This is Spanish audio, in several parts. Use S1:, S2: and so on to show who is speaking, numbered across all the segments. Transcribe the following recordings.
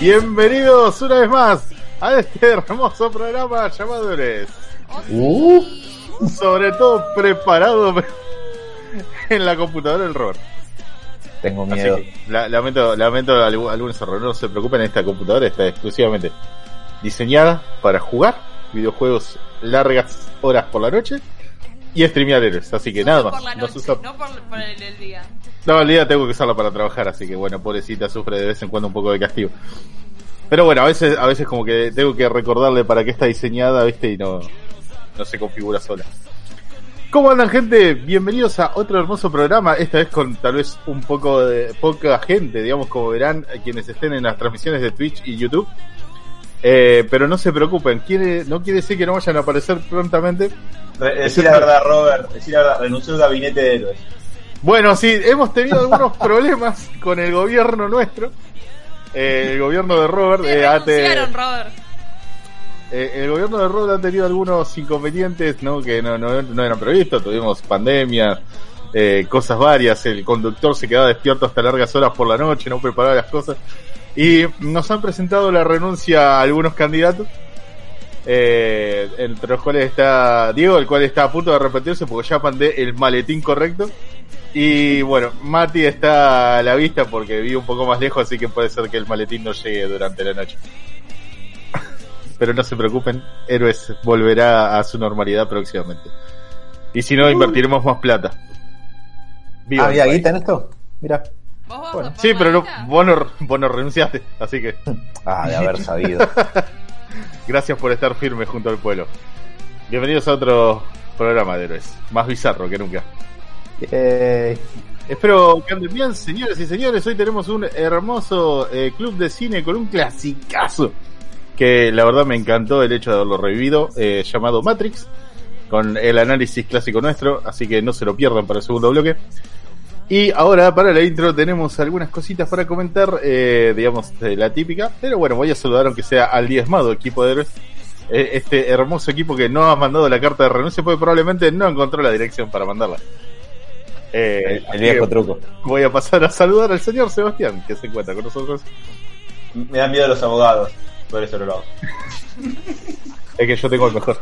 S1: Bienvenidos una vez más a este hermoso programa llamado Eres.
S2: Uh,
S1: Sobre todo preparado en la computadora del Robert.
S2: tengo
S1: Así
S2: miedo.
S1: que, la- lamento, lamento algu- algunos errores. No se preocupen, esta computadora está exclusivamente diseñada para jugar videojuegos largas horas por la noche y streamear héroes. Así que nada más.
S3: por la
S1: No
S3: noche,
S1: se usa-
S3: no por, por el, el día.
S1: No, el día tengo que usarla para trabajar, así que bueno, pobrecita sufre de vez en cuando un poco de castigo. Pero bueno, a veces, a veces como que tengo que recordarle para qué está diseñada, viste, y no, no se configura sola. ¿Cómo andan gente? Bienvenidos a otro hermoso programa, esta vez con tal vez un poco de poca gente, digamos, como verán quienes estén en las transmisiones de Twitch y YouTube. Eh, pero no se preocupen, quiere, no quiere decir que no vayan a aparecer prontamente.
S4: Decir la verdad, Robert, decir la verdad, renunció al gabinete de héroes.
S1: Bueno, sí, hemos tenido algunos problemas con el gobierno nuestro. Eh, el gobierno de Robert, eh,
S3: renunciaron, Robert.
S1: eh, el gobierno de Robert ha tenido algunos inconvenientes ¿no? que no, no, no eran previstos. Tuvimos pandemia, eh, cosas varias. El conductor se quedaba despierto hasta largas horas por la noche, no preparaba las cosas. Y nos han presentado la renuncia a algunos candidatos. eh, entre los cuales está Diego, el cual está a punto de arrepentirse porque ya mandé el maletín correcto. Y bueno, Mati está a la vista porque vive un poco más lejos, así que puede ser que el maletín no llegue durante la noche. Pero no se preocupen, Héroes volverá a su normalidad próximamente. Y si no, invertiremos más plata. Viva
S2: ¿había guita en esto? Mira.
S3: ¿Vos vas
S2: Bueno,
S3: a poner
S1: Sí, pero no, vos, no, vos no renunciaste, así que
S2: Ah, de haber sabido.
S1: gracias por estar firme junto al pueblo. Bienvenidos a otro programa de Héroes, más bizarro que nunca.
S2: Eh,
S1: Espero que anden bien, señores y señores. Hoy tenemos un hermoso eh, club de cine con un clasicazo que la verdad me encantó el hecho de haberlo revivido, eh, llamado Matrix, con el análisis clásico nuestro, así que no se lo pierdan para el segundo bloque. Y ahora para la intro tenemos algunas cositas para comentar, digamos, de la típica, pero bueno, voy a saludar aunque sea al diezmado equipo de héroes, este hermoso equipo que no ha mandado la carta de renuncia porque probablemente no encontró la dirección para mandarla. Eh,
S2: el, viejo truco.
S1: voy a pasar a saludar al señor Sebastián, que se encuentra con nosotros.
S4: Me dan miedo los abogados, por eso no lo hago.
S1: Es que yo tengo el mejor.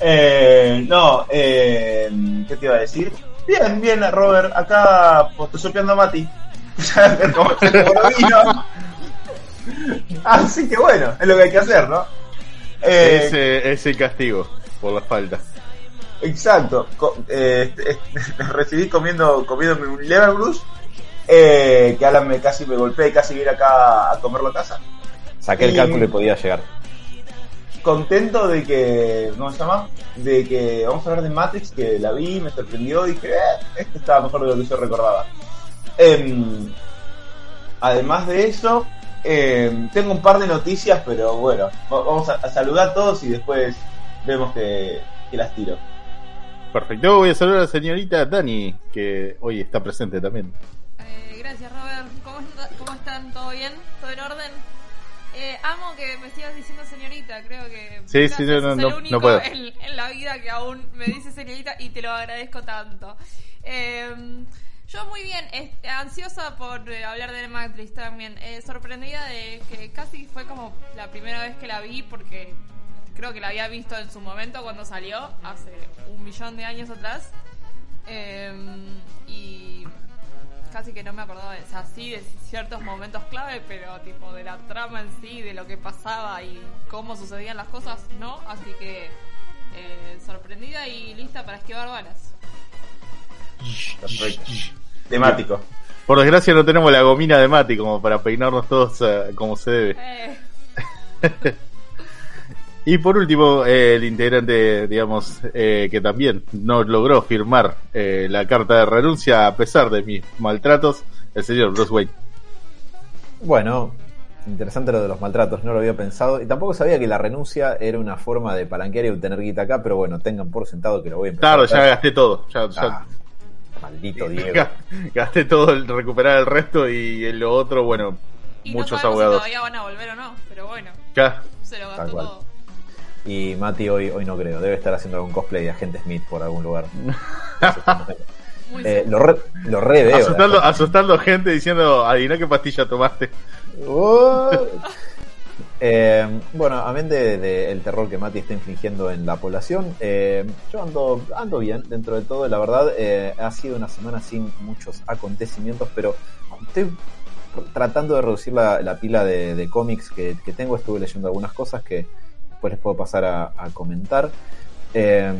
S4: Eh, no, eh, ¿qué te iba a decir? Bien, bien, Robert, acá photoshopeando a Mati. Como el vino. Así que bueno, es lo que hay que hacer, ¿no? Eh,
S1: Ese es el castigo por la falta.
S4: Exacto. Co- eh, este- recibí comiendo, comiéndome un Leverbrus. Eh, que Alan me casi me golpea y casi viene acá a comerlo a casa.
S2: Saqué el cálculo y podía llegar.
S4: Contento de que, ¿cómo se llama? De que vamos a hablar de Matrix, que la vi, me sorprendió y dije, eh, este estaba mejor de lo que yo recordaba. Em, además de eso, em, tengo un par de noticias, pero bueno, va- vamos a, a saludar a todos y después vemos que, que las tiro.
S1: Perfecto. Voy a saludar a la señorita Dani, que hoy está presente también.
S3: Eh, gracias, Robert. ¿Cómo, está- ¿Cómo están? ¿Todo bien? ¿Todo en orden? Eh, amo que me sigas diciendo señorita. Creo que
S1: Sí, sí, no, no,
S3: el
S1: no,
S3: único
S1: puedo.
S3: En, en la vida que aún me dice señorita y te lo agradezco tanto. Eh, yo muy bien, es- ansiosa por eh, hablar de Matrix también. Eh, sorprendida de que casi fue como la primera vez que la vi porque creo que la había visto en su momento cuando salió, hace un millón de años atrás. Eh, y casi que no me acordaba de, o sea, sí de ciertos momentos clave, pero tipo de la trama en sí, de lo que pasaba y cómo sucedían las cosas, no. Así que eh, sorprendida y lista para esquivar balas.
S4: Perfecto. Temático.
S1: Por desgracia no tenemos la gomina de Mati como para peinarnos todos eh, como se debe.
S3: Eh,
S1: Y por último, eh, el integrante, digamos, eh, que también no logró firmar eh, la carta de renuncia a pesar de mis maltratos, el señor Bruce Wayne.
S2: Bueno, interesante lo de los maltratos, no lo había pensado. Y tampoco sabía que la renuncia era una forma de palanquear y obtener guita acá, pero bueno, tengan por sentado que lo voy a empezar.
S1: Claro, ya gasté todo. Ya, ya-
S2: Ah, maldito Diego.
S1: ga- gasté todo el recuperar el resto y en lo otro, bueno,
S3: Y
S1: muchos
S3: no
S1: abogados.
S3: si todavía van a volver o no, pero bueno,
S1: Ya,
S3: se lo gastó todo.
S2: Y Mati hoy, hoy no creo, debe estar haciendo algún cosplay de Agente Smith por algún lugar. Eh, lo, re, lo re veo.
S1: asustando, asustando gente diciendo, adivina qué pastilla tomaste.
S2: Eh, bueno, amén del de, el terror que Mati está infligiendo en la población, eh, yo ando, ando bien dentro de todo. La verdad, eh, ha sido una semana sin muchos acontecimientos, pero estoy tratando de reducir la, la pila de, de cómics que, que tengo. Estuve leyendo algunas cosas que después les puedo pasar a, a comentar. Eh,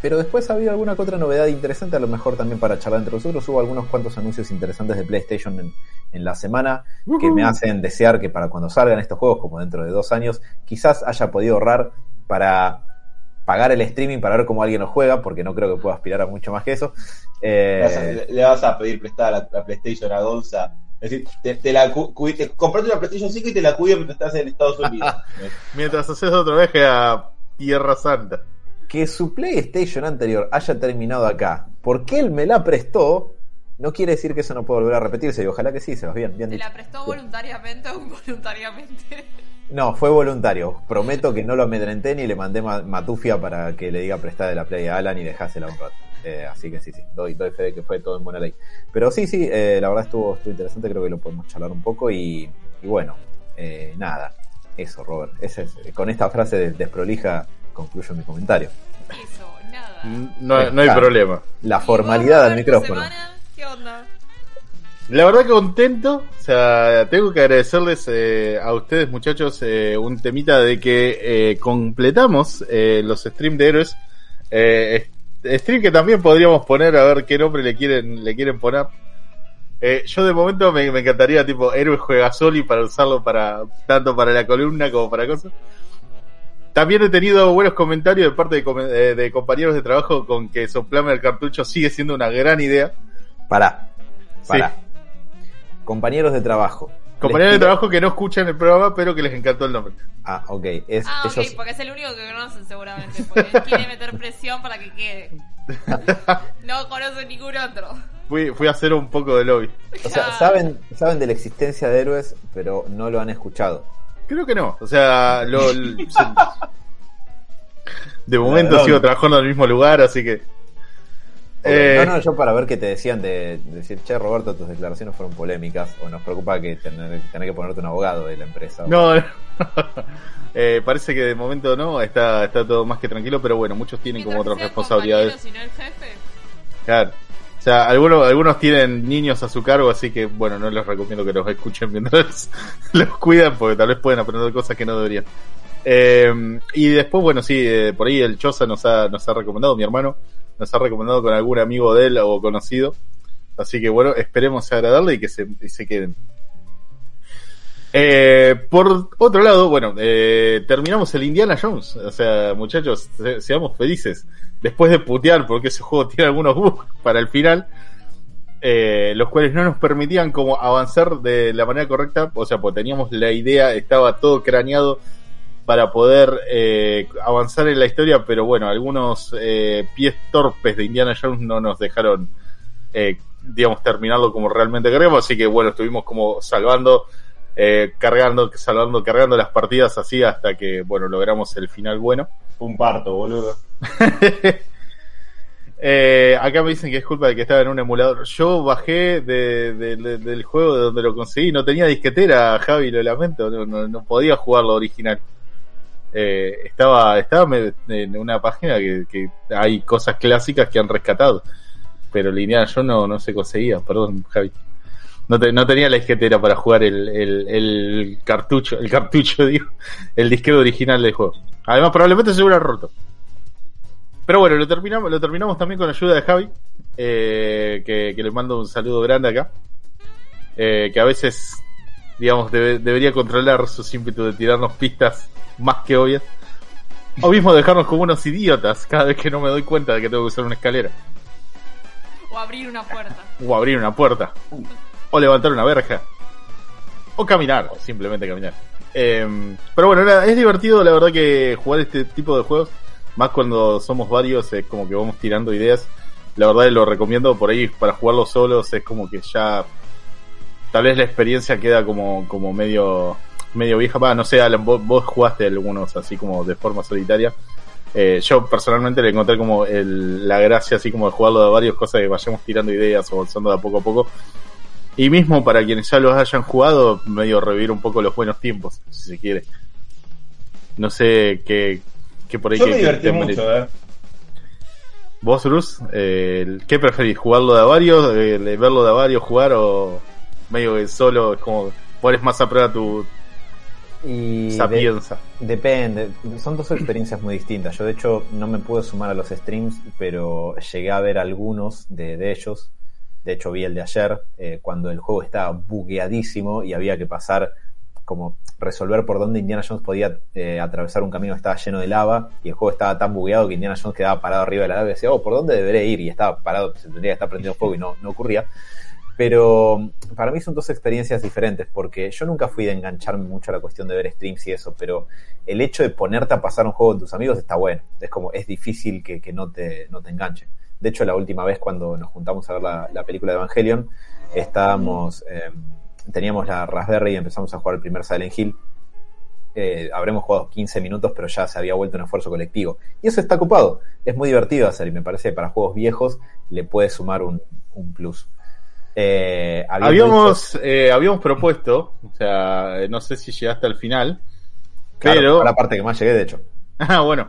S2: pero después ha habido alguna que otra novedad interesante, a lo mejor también para charlar entre nosotros. Hubo algunos cuantos anuncios interesantes de PlayStation en, en la semana que me hacen desear que para cuando salgan estos juegos, como dentro de dos años, quizás haya podido ahorrar para pagar el streaming para ver cómo alguien lo juega, porque no creo que pueda aspirar a mucho más que eso.
S4: Le vas a-
S2: Eh,
S4: le, le vas a pedir prestada la, la PlayStation a Gonza. Es decir, te, te la te- comprate una PlayStation 5 y te la cuido mientras estás en Estados Unidos.
S1: Mientras haces otro viaje a Tierra Santa.
S2: que su PlayStation anterior haya terminado acá, porque él me la prestó, no quiere decir que eso no pueda volver a repetirse, y ojalá que sí, se va bien, bien
S3: ¿Te
S2: dicho.
S3: la prestó voluntariamente o involuntariamente?
S2: No, fue voluntario. Prometo que no lo amedrenté ni le mandé ma- matufia para que le diga prestada de la play a Alan y dejásela un rato. Eh, así que sí, sí, doy, doy fe de que fue todo en buena ley. Pero sí, sí, eh, la verdad estuvo, estuvo interesante, creo que lo podemos charlar un poco y, y bueno, eh, nada, eso, Robert. Ese es, con esta frase de- desprolija concluyo mi comentario.
S3: Eso, nada.
S1: No, no hay
S2: Claro.
S1: problema.
S2: La
S3: ¿Y
S2: formalidad del micrófono.
S3: semana? ¿Qué onda?
S1: La verdad que contento, o sea, tengo que agradecerles eh, a ustedes muchachos eh, un temita de que eh, completamos eh, los stream de héroes. Stream que también podríamos poner a ver qué nombre le quieren le quieren poner. Eh, yo de momento me, me encantaría tipo héroe juega soli para usarlo para tanto para la columna como para cosas. También he tenido buenos comentarios de parte de, eh, de compañeros de trabajo con que soplarme el cartucho sigue siendo una gran idea.
S2: Pará, pará.
S1: Sí.
S2: Compañeros de trabajo.
S1: Compañeros de trabajo que no escuchan el programa, pero que les encantó el nombre.
S2: Ah, ok. Es,
S3: Ah, ok,
S2: ellos-
S3: porque es el único que conocen seguramente, porque él quiere meter presión para que quede. No conoce ningún otro.
S1: Fui, fui a hacer un poco de lobby.
S2: O sea, saben, saben de la existencia de héroes, pero no lo han escuchado.
S1: Creo que no. O sea, lo, l- se- de momento sigo trabajando en el mismo lugar, así que. Eh,
S2: No, no, yo para ver qué te decían de, de decir, che, Roberto, tus declaraciones fueron polémicas, o nos preocupa que tener, tener que ponerte un abogado de la empresa.
S1: no, no. Eh, parece que de momento no, está, está todo más que tranquilo, pero bueno, muchos tienen como otras responsabilidades.
S3: compañeros y no el jefe.
S1: Claro. O sea, algunos, algunos tienen niños a su cargo, así que bueno, no les recomiendo que los escuchen mientras los cuidan, porque tal vez pueden aprender cosas que no deberían. Eh, y después, bueno, sí, eh, por ahí el Choza nos ha, nos ha recomendado, mi hermano, nos ha recomendado con algún amigo de él o conocido. Así que bueno, esperemos agradarle y que se, queden. Eh, por otro lado, bueno, eh, terminamos el Indiana Jones. O sea, muchachos, se- seamos felices. Después de putear porque ese juego tiene algunos bugs para el final, eh, los cuales no nos permitían como avanzar de la manera correcta. O sea, pues teníamos la idea, estaba todo craneado para poder eh, avanzar en la historia, pero bueno, algunos eh, pies torpes de Indiana Jones no nos dejaron, eh, digamos, terminarlo como realmente queremos. Así que bueno, estuvimos como salvando eh, cargando, salvando, cargando las partidas así hasta que, bueno, logramos el final bueno.
S4: Un parto, boludo.
S1: Eh, acá me dicen que es culpa de que estaba en un emulador. Yo bajé de, de- de- del juego de donde lo conseguí, no tenía disquetera, Javi, lo lamento, no, no, no podía jugar lo original. Eh, estaba estaba en una página que, que hay cosas clásicas que han rescatado, pero lineal yo no, no se conseguía, perdón, Javi. No, no tenía la disquetera para jugar el, el, cartucho, el cartucho, digo, el disquero original del juego. Además, probablemente se hubiera roto. Pero bueno, lo terminamos, lo terminamos también con ayuda de Javi, eh, que, que le mando un saludo grande acá. Eh, que a veces digamos, debe- debería controlar sus ímpetus de tirarnos pistas más que obvias. O mismo dejarnos como unos idiotas cada vez que no me doy cuenta de que tengo que usar una escalera.
S3: O abrir una puerta.
S1: O abrir una puerta. O levantar una verja. O caminar, o simplemente caminar. Eh, pero bueno, es divertido la verdad que jugar este tipo de juegos. Más cuando somos varios, es como que vamos tirando ideas. La verdad lo recomiendo por ahí para jugarlo solos, es como que ya tal vez la experiencia queda como, como medio medio vieja. Va, no sé, Alan, vos, vos jugaste algunos así como de forma solitaria. Eh, yo personalmente le encontré como el- la gracia así como de jugarlo de varias cosas que vayamos tirando ideas o avanzando de a poco a poco. Y mismo para quienes ya los hayan jugado, medio revivir un poco los buenos tiempos, si se quiere. No sé qué, qué por ahí
S4: Yo
S1: que-
S4: me divertí mucho, eh.
S1: ¿Vos, Bruce? Eh, ¿Qué preferís? ¿Jugarlo de a varios? eh, ¿Verlo de a varios jugar? ¿O medio que solo es como pones más a prueba tu
S2: Y de-
S1: sapienza?
S2: depende, son dos experiencias muy distintas. Yo de hecho no me pude sumar a los streams, pero llegué a ver algunos de, de ellos. De hecho vi el de ayer, eh, cuando el juego estaba bugueadísimo y había que pasar como resolver por dónde Indiana Jones podía eh, atravesar un camino que estaba lleno de lava y el juego estaba tan bugueado que Indiana Jones quedaba parado arriba de la lava y decía, oh, ¿por dónde deberé ir? Y estaba parado, se tendría que estar prendiendo fuego y no, no ocurría. Pero para mí son dos experiencias diferentes, porque yo nunca fui de engancharme mucho a la cuestión de ver streams y eso, pero el hecho de ponerte a pasar un juego con tus amigos está bueno. Es como, es difícil que, no, te, no te enganche. De hecho, la última vez cuando nos juntamos a ver la, la película de Evangelion, estábamos, eh, teníamos la Raspberry y empezamos a jugar el primer Silent Hill. Eh, habremos jugado 15 minutos, pero ya se había vuelto un esfuerzo colectivo. Y eso está ocupado. Es muy divertido hacer y me parece que para juegos viejos le puede sumar un, un plus. Eh,
S1: Habíamos,
S2: dicho-
S1: eh, habíamos propuesto, o sea, no sé si llegaste al final,
S2: Claro,
S1: pero...
S2: la parte que más llegué, de hecho.
S1: Ah, bueno.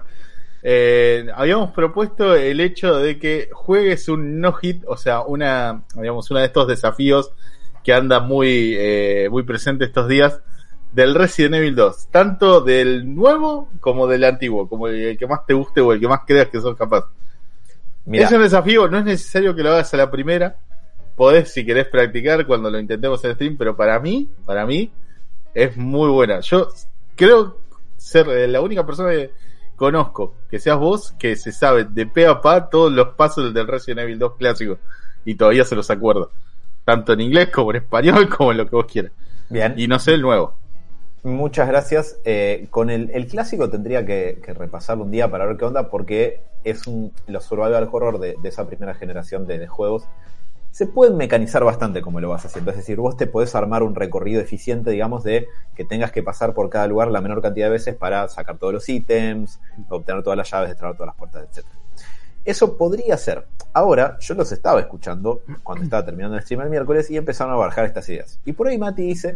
S1: Eh, habíamos propuesto el hecho de que juegues un no-hit, o sea, una, digamos, uno de estos desafíos que anda muy, eh, muy presente estos días del Resident Evil 2, tanto del nuevo como del antiguo, como el, que más te guste o el que más creas que sos capaz. Es un desafío, no es necesario que lo hagas a la primera, podés si querés practicar cuando lo intentemos en stream, pero para mí, para mí, es muy buena. Yo creo ser eh, la única persona que conozco, que seas vos, que se sabe de pe a pa todos los pasos del Resident Evil 2 clásico y todavía se los acuerda. Tanto en inglés como en español, como en lo que vos quieras.
S2: bien.
S1: Y no sé el nuevo.
S2: Muchas gracias. Eh, con el, el clásico tendría que, que repasarlo un día para ver qué onda, porque es un los survival horror de, de esa primera generación de, de juegos. Se pueden mecanizar bastante como lo vas haciendo. Es decir, vos te podés armar un recorrido eficiente, digamos, de que tengas que pasar por cada lugar la menor cantidad de veces para sacar todos los ítems, obtener todas las llaves, destrabar todas las puertas, etc. Eso podría ser. Ahora, yo los estaba escuchando cuando estaba terminando el stream el miércoles y empezaron a bajar estas ideas. Y por ahí Mati dice,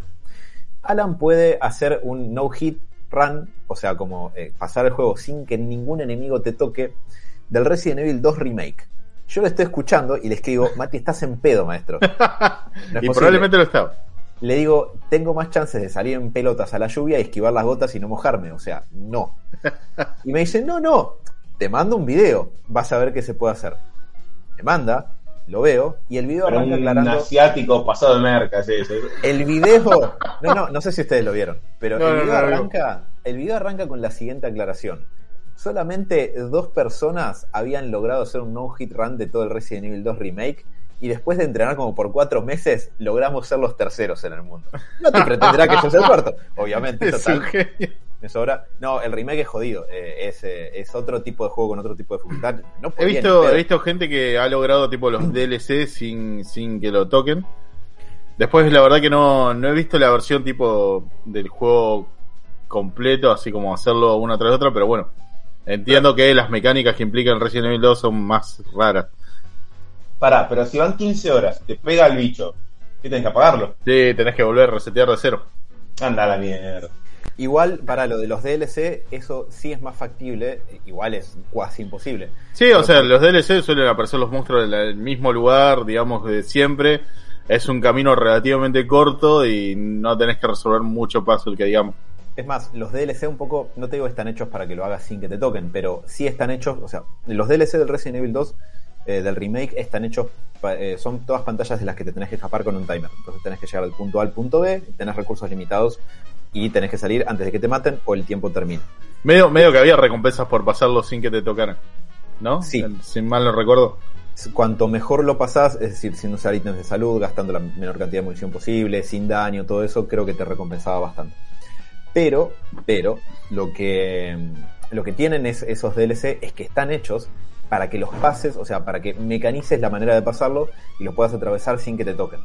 S2: Alan puede hacer un no-hit run, o sea, como eh, pasar el juego sin que ningún enemigo te toque, del Resident Evil 2 Remake. Yo lo estoy escuchando y le escribo, Mati, estás en pedo, maestro. No
S1: y
S2: posible.
S1: probablemente lo estaba.
S2: Le digo, tengo más chances de salir en pelotas a la lluvia y esquivar las gotas y no mojarme. O sea, no. Y me dice, no, no, te mando un video, vas a ver qué se puede hacer. Me manda, lo veo, y el video
S4: Pero
S2: arranca
S4: un
S2: aclarando.
S4: asiático pasado de merca, sí, sí.
S2: El video. No, no, no sé si ustedes lo vieron, pero
S1: No,
S2: el, video
S1: no, no.
S2: arranca, el video arranca con la siguiente aclaración. Solamente dos personas habían logrado hacer un no-hit run de todo el Resident Evil 2 Remake. Y después de entrenar como por cuatro meses, logramos ser los terceros en el mundo. No te pretenderá que yo sea el cuarto, obviamente,
S1: Es
S2: total. Me sobra. No, el remake es jodido. eh, es, eh, es otro tipo de juego con otro tipo de dificultad. No
S1: He visto, he visto gente que ha logrado tipo los DLC sin, sin que lo toquen. Después la verdad que no, no he visto la versión tipo del juego completo, así como hacerlo una tras otra, pero bueno. Entiendo que las mecánicas que implican Resident Evil 2 son más raras.
S4: Pará, pero si van 15 horas, te pega el bicho, ¿qué tenés que apagarlo?
S1: Sí, tenés que volver a resetear de cero.
S4: Anda la mierda.
S2: Igual, para lo de los DLC, eso sí es más factible. Igual es casi imposible.
S1: Sí, o sea, los DLC suelen aparecer los monstruos en el mismo lugar, digamos, de siempre. Es un camino relativamente corto y no tenés que resolver mucho puzzle que digamos.
S2: Es más, los DLC un poco, no te digo que están hechos para que lo hagas sin que te toquen, pero sí están hechos, o sea, los DLC del Resident Evil 2, eh, del remake, están hechos eh, son todas pantallas de las que te tenés que escapar con un timer. Entonces tenés que llegar del punto A al punto B, tenés recursos limitados y tenés que salir antes de que te maten o el tiempo termine.
S1: Medio, medio que había recompensas por pasarlo sin que te tocaran. ¿No?
S2: Sí.
S1: Sin mal no recuerdo.
S2: Cuanto mejor lo pasás, es decir, sin usar ítems de salud, gastando la menor cantidad de munición posible, sin daño, todo eso, creo que te recompensaba bastante. Pero, pero, lo que, lo que tienen es, esos DLC es que están hechos para que los pases, o sea, para que mecanices la manera de pasarlo y los puedas atravesar sin que te toquen.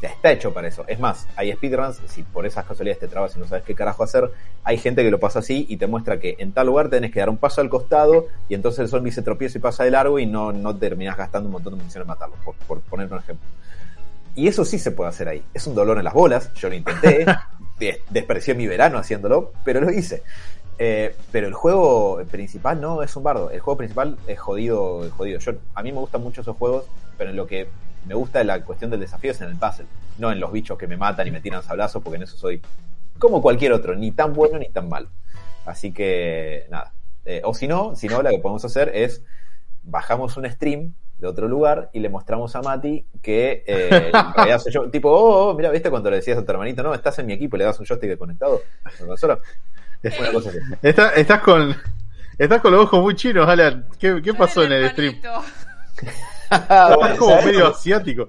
S2: Sea, está hecho para eso. Es más, hay speedruns, si por esas casualidades te trabas y no sabes qué carajo hacer, hay gente que lo pasa así y te muestra que en tal lugar tenés que dar un paso al costado y entonces el zombie se tropieza y pasa de largo y no, no terminás gastando un montón de munición en matarlo, por, por poner un ejemplo. Y eso sí se puede hacer ahí. Es un dolor en las bolas, yo lo intenté, desprecié mi verano haciéndolo, pero lo hice. Eh, pero el juego principal no es un bardo. El juego principal es jodido, jodido. Yo, a mí me gustan mucho esos juegos, pero en lo que me gusta la cuestión del desafío es en el puzzle. No en los bichos que me matan y me tiran sablazos, porque en eso soy como cualquier otro, ni tan bueno ni tan malo. Así que, nada. Eh, o si no, si no, lo que podemos hacer es bajamos un stream de otro lugar y le mostramos a Mati que eh, en realidad soy yo. Tipo, oh, oh, mira, ¿viste cuando le decías a tu hermanito, no, estás en mi equipo, le das un joystick conectado? a la consola? Una cosa así.
S1: Está- estás con. Estás con los ojos muy chinos, Alan. ¿Qué, qué pasó en el stream? Estás como
S4: ¿Sabes?
S1: medio asiático.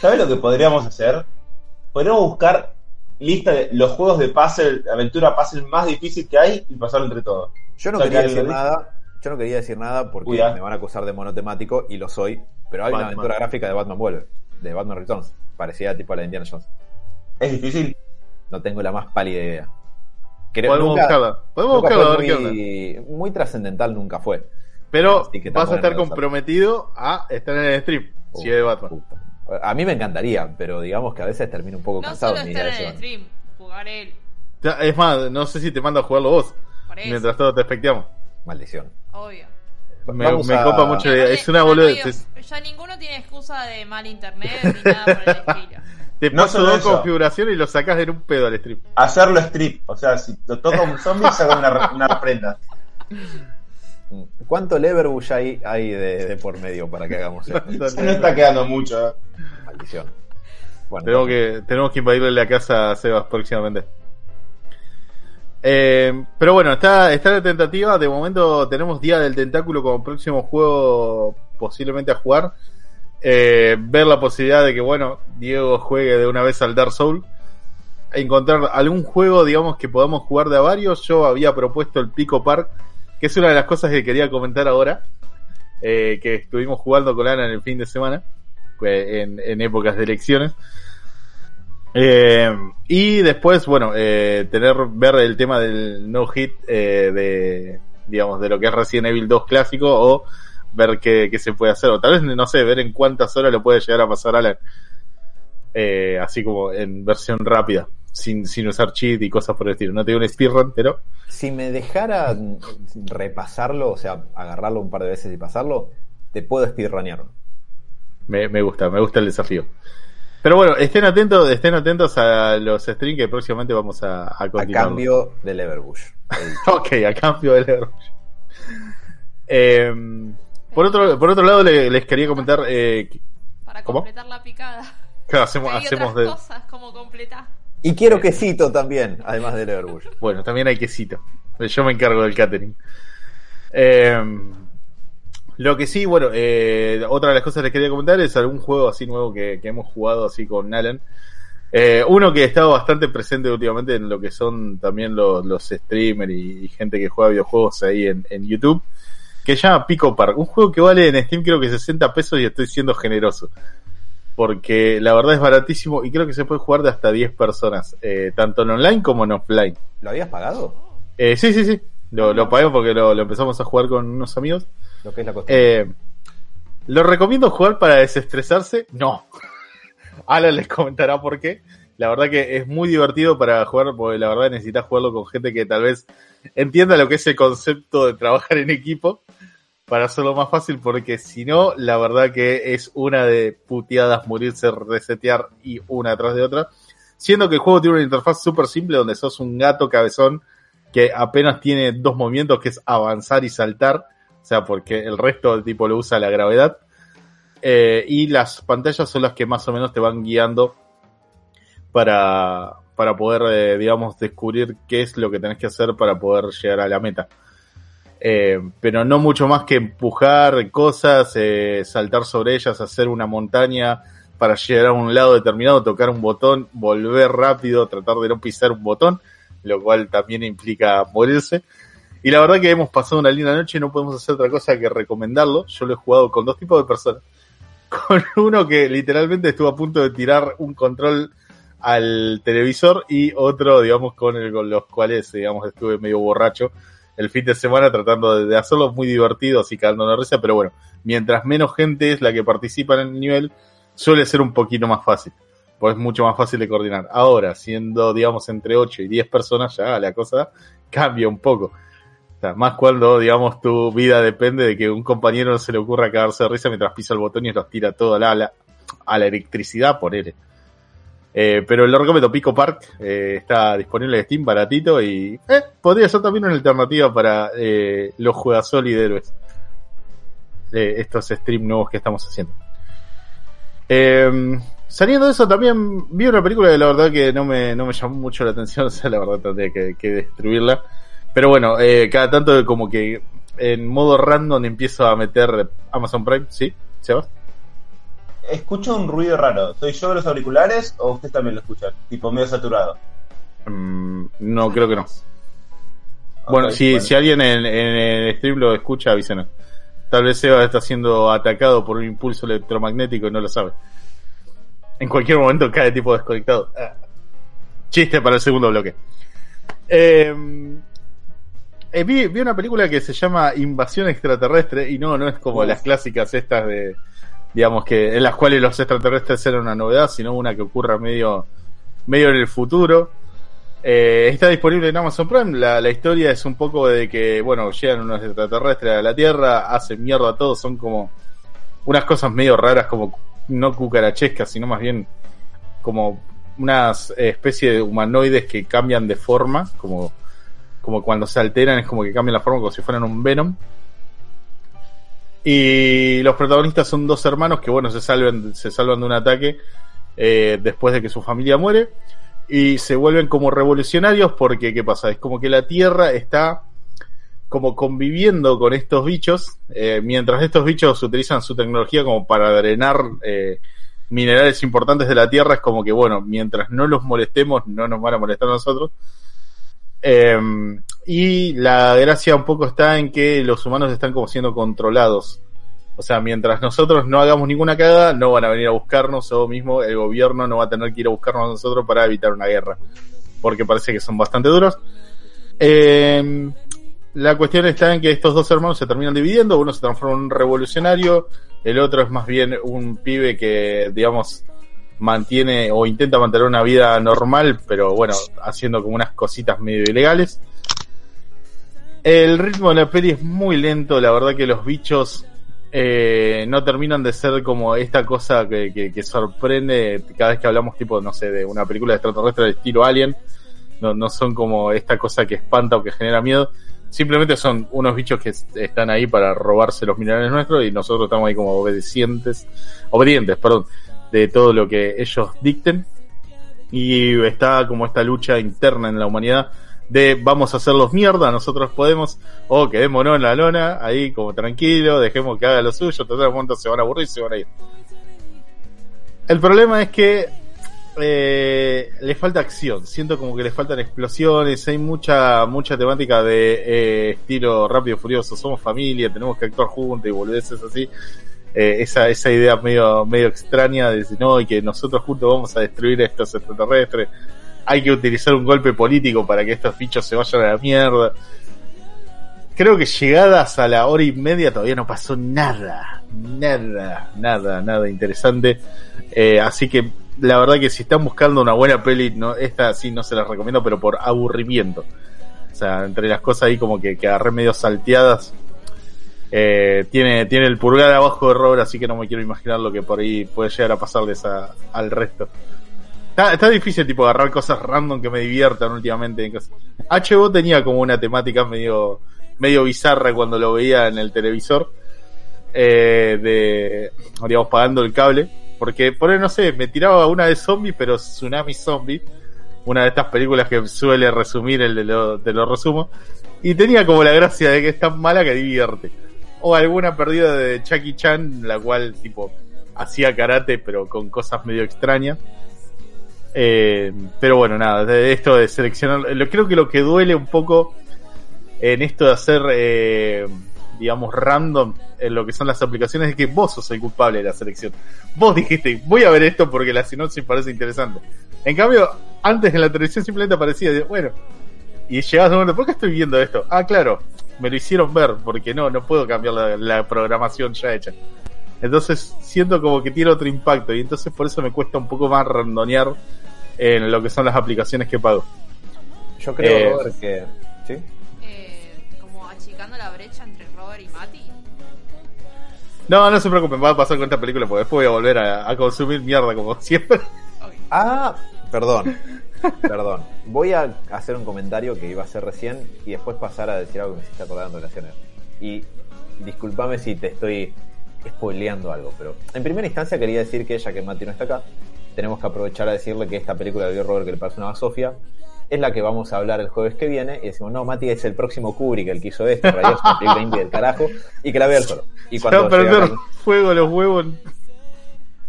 S4: ¿Sabes lo que podríamos hacer? Podríamos buscar lista de los juegos de puzzle, aventura puzzle más difícil que hay y pasarlo entre todos.
S2: Yo no
S4: O sea,
S2: quería
S4: que
S2: decir nada, yo no quería decir nada porque
S4: Uy,
S2: me van a acusar de monotemático y lo soy, pero hay una
S1: Batman.
S2: aventura gráfica de Batman Vuelve, de Batman Returns, parecida tipo a la de Indiana Jones.
S4: Es difícil.
S2: No tengo la más pálida idea. Creo-
S1: Podemos
S2: nunca-
S1: buscarla. Podemos
S2: nunca
S1: buscarla a ver
S2: fue
S1: qué onda.
S2: muy, muy trascendental nunca fue.
S1: Pero vas a estar comprometido a estar en el stream. Si es de Batman.
S2: Puta. A mí me encantaría, pero digamos que a veces termino un poco
S3: No
S2: cansado
S3: solo estar en el stream, jugar él.
S1: Es más, no sé si te mando a jugarlo vos. Mientras todos te especteamos.
S2: Maldición.
S3: obvio.
S1: Me, me
S2: a-
S1: copa mucho.
S3: Aparte,
S1: Es una
S3: ya
S1: boludez.
S3: no-
S1: es-
S3: Ya ninguno tiene excusa de mal internet ni nada por el estilo.
S1: Te
S4: No
S1: paso dos
S4: eso.
S1: configuraciones y lo sacas en un pedo al stream.
S4: Hacerlo strip. O sea, si lo toca un zombie, saca una, una prenda.
S2: ¿Cuánto Leverbush hay, hay de, de por medio para que hagamos esto?
S4: No está quedando mucho. ¿eh?
S2: Maldición. Bueno,
S1: Tenemos que, tenemos que invadirle la casa a Sebas próximamente. Eh, pero bueno, está, está la tentativa. De momento tenemos Día del Tentáculo como próximo juego posiblemente a jugar. Eh, ver la posibilidad de que, bueno, Diego juegue de una vez al Dark Soul. Encontrar algún juego, digamos, que podamos jugar de a varios. Yo había propuesto el Pico Park, que es una de las cosas que quería comentar ahora. eh, que estuvimos jugando con Ana en el fin de semana, pues, en, en épocas de elecciones. Eh, y después, bueno, eh, tener, ver el tema del no hit eh, de, digamos, de lo que es Resident Evil 2 clásico o ver qué, qué se puede hacer. O tal vez, no sé, ver en cuántas horas lo puede llegar a pasar Alan. Eh, así como en versión rápida, sin, sin usar cheat y cosas por el estilo. No tengo un speedrun, pero
S2: Si me dejara repasarlo, o sea, agarrarlo un par de veces y pasarlo, te puedo speedrunear.
S1: me, me gusta, me gusta el desafío. Pero bueno, estén atentos, estén atentos a los streams que próximamente vamos a, a
S2: A
S1: continuar.
S2: cambio del Everbush.
S1: Ok, a cambio del Overwatch. Eh, por otro por otro lado le- les quería comentar eh,
S3: Para
S1: ¿Cómo?
S3: completar la picada.
S1: claro, hacemos
S3: Hay
S1: hacemos
S3: otras
S1: de
S3: cosas como completar.
S2: Y quiero quesito también, además del Everbush.
S1: bueno también hay quesito. Yo me encargo del catering. Eh, lo que sí, bueno, eh, otra de las cosas que les quería comentar es algún juego así nuevo que, que hemos jugado así con Alan. Eh, uno que ha estado bastante presente últimamente en lo que son también los, los streamers y, y gente que juega videojuegos ahí en, en YouTube, que se llama Pico Park. Un juego que vale en Steam creo que 60 pesos y estoy siendo generoso. Porque la verdad es baratísimo y creo que se puede jugar de hasta 10 personas, eh, tanto en online como en offline.
S2: ¿Lo habías pagado?
S1: Eh, sí, sí, sí. Lo, lo pagué porque lo, lo empezamos a jugar con unos amigos. Eh, ¿Lo recomiendo jugar para desestresarse? No. Alan les comentará por qué. La verdad que es muy divertido para jugar, porque la verdad necesitas jugarlo con gente que tal vez entienda lo que es el concepto de trabajar en equipo para hacerlo más fácil, porque si no, la verdad que es una de puteadas morirse, resetear y una tras de otra. Siendo que el juego tiene una interfaz súper simple donde sos un gato cabezón que apenas tiene dos movimientos, que es avanzar y saltar. O sea, porque el resto del tipo lo usa la gravedad. eh, y las pantallas son las que más o menos te van guiando para, para poder, eh, digamos, descubrir qué es lo que tenés que hacer para poder llegar a la meta. Eh, pero no mucho más que empujar cosas, saltar sobre ellas, hacer una montaña para llegar a un lado determinado, tocar un botón, volver rápido, tratar de no pisar un botón, lo cual también implica morirse. Y la verdad que hemos pasado una linda noche y no podemos hacer otra cosa que recomendarlo. Yo lo he jugado con dos tipos de personas. Con uno que literalmente estuvo a punto de tirar un control al televisor y otro, digamos, con, el, con los cuales, digamos, estuve medio borracho el fin de semana tratando de, de hacerlos muy divertidos y cagando la risa, pero bueno, mientras menos gente es la que participa en el nivel, suele ser un poquito más fácil, pues es mucho más fácil de coordinar. Ahora, siendo, digamos, entre 8 y 10 personas, ya la cosa cambia un poco. Más cuando, digamos, tu vida depende de que un compañero no se le ocurra cagarse de risa mientras pisa el botón y los tira todo a la, a la, a la electricidad, por él. Eh, pero lo recomiendo, Pico Park eh, está disponible en Steam baratito y eh, podría ser también una alternativa para los juegasol y de héroes. Estos streams nuevos que estamos haciendo. Eh, saliendo de eso, también vi una película que la verdad que no me, no me llamó mucho la atención, o sea, la verdad tendría que, que destruirla. Pero bueno, eh, cada tanto como que en modo random empiezo a meter Amazon Prime, ¿sí? ¿Sebas?
S4: Escucho un ruido raro. ¿Soy yo de los auriculares o ustedes también lo escuchan? Tipo medio saturado.
S1: Mm, no, creo que no. Bueno, si, si alguien en, en el stream lo escucha, avísenos. Tal vez Seba está siendo atacado por un impulso electromagnético y no lo sabe. En cualquier momento cae tipo desconectado. Ah. Chiste para el segundo bloque. Eh, eh, vi, vi una película que se llama Invasión Extraterrestre y no, no es como
S4: Uf.
S1: las clásicas estas de, digamos que, en las cuales los extraterrestres eran una novedad, sino una que ocurra medio, medio en el futuro. Eh, está disponible en Amazon Prime. La, la historia es un poco de que, bueno, llegan unos extraterrestres a la Tierra, hacen mierda a todos, son como unas cosas medio raras, como no cucarachescas, sino más bien como unas eh, especie de humanoides que cambian de forma, como, como cuando se alteran, es como que cambian la forma como si fueran un Venom. Y los protagonistas son dos hermanos que, bueno, se salvan, se salvan de un ataque eh, después de que su familia muere y se vuelven como revolucionarios porque, ¿qué pasa? Es como que la Tierra está como conviviendo con estos bichos, eh, mientras estos bichos utilizan su tecnología como para drenar eh, minerales importantes de la Tierra, es como que, bueno, mientras no los molestemos, no nos van a molestar a nosotros. Eh, y la gracia un poco está en que los humanos están como siendo controlados. O sea, mientras nosotros no hagamos ninguna cagada, no van a venir a buscarnos o mismo el gobierno no va a tener que ir a buscarnos a nosotros para evitar una guerra. Porque parece que son bastante duros. Eh, la cuestión está en que estos dos hermanos se terminan dividiendo. Uno se transforma en un revolucionario. El otro es más bien un pibe que, digamos, mantiene o intenta mantener una vida normal, pero bueno, haciendo como unas cositas medio ilegales. El ritmo de la peli es muy lento, la verdad que los bichos eh, no terminan de ser como esta cosa que, que, sorprende cada vez que hablamos tipo, no sé, de una película de extraterrestre de estilo Alien. No, no son como esta cosa que espanta o que genera miedo. Simplemente son unos bichos que están ahí para robarse los minerales nuestros y nosotros estamos ahí como obedecientes, obedientes, perdón, de todo lo que ellos dicten. Y está como esta lucha interna en la humanidad de vamos a hacerlos mierda, nosotros podemos, o quedémonos en la lona, ahí como tranquilo, dejemos que haga lo suyo, total momento se van a aburrir y se van a ir. El problema es que eh, le falta acción, siento como que le faltan explosiones, hay mucha mucha temática de eh, estilo rápido furioso, somos familia, tenemos que actuar juntos y boludeces así. Eh, esa, esa idea medio, medio extraña de decir, no, y que nosotros juntos vamos a destruir a estos extraterrestres hay que utilizar un golpe político para que estos bichos se vayan a la mierda. Creo que llegadas a la hora y media todavía no pasó nada, nada, nada, nada interesante. Eh, así que la verdad que si están buscando una buena peli, no, esta sí no se las recomiendo, pero por aburrimiento. O sea, entre las cosas ahí como que, que agarré medio salteadas. Eh, tiene, tiene el pulgar abajo de Robert, así que no me quiero imaginar lo que por ahí puede llegar a pasarles a, al resto. Está, difícil tipo agarrar cosas random que me diviertan últimamente. HBO tenía como una temática medio, medio bizarra cuando lo veía en el televisor. eh, de, digamos, pagando el cable. Porque por ahí, no sé, me tiraba una de zombies, pero Tsunami Zombie. Una de estas películas que suele resumir el de lo, de lo resumo. Y tenía como la gracia de que es tan mala que divierte. O alguna perdida de Chucky Chan, la cual, tipo, hacía karate, pero con cosas medio extrañas. Eh, pero bueno, nada, esto de seleccionar, lo, creo que lo que duele un poco en esto de hacer, eh, digamos, random en lo que son las aplicaciones es que vos sos el culpable de la selección. Vos dijiste, voy a ver esto porque la sinopsis parece interesante. En cambio, antes en la televisión simplemente aparecía, bueno, y llegabas a un momento, ¿por qué estoy viendo esto? Ah, claro, me lo hicieron ver, porque no, no puedo cambiar la, la programación ya hecha. Entonces siento como que tiene otro impacto y entonces por eso me cuesta un poco más randonear en lo que son las aplicaciones que pago.
S2: Yo creo,
S1: Eh,
S2: Robert, que. ¿Sí?
S3: Eh, como achicando la brecha entre Robert y Mati.
S1: No, no se preocupen, va a pasar con esta película porque después voy a volver a, a consumir mierda como siempre.
S2: Ah, perdón. Perdón. Voy a hacer un comentario que iba a hacer recién y después pasar a decir algo que me hiciste acordar en relación a eso. Y discúlpame si te estoy spoileando algo, pero en primera instancia quería decir que ya que Mati no está acá, tenemos que aprovechar a decirle que esta película de Robert que le parece una basofia es la que vamos a hablar el jueves que viene y decimos, no, Mati es el próximo Kubrick el que hizo esto, película indie del carajo y que la vea él solo. Y
S1: Se va a perder fuego los huevos.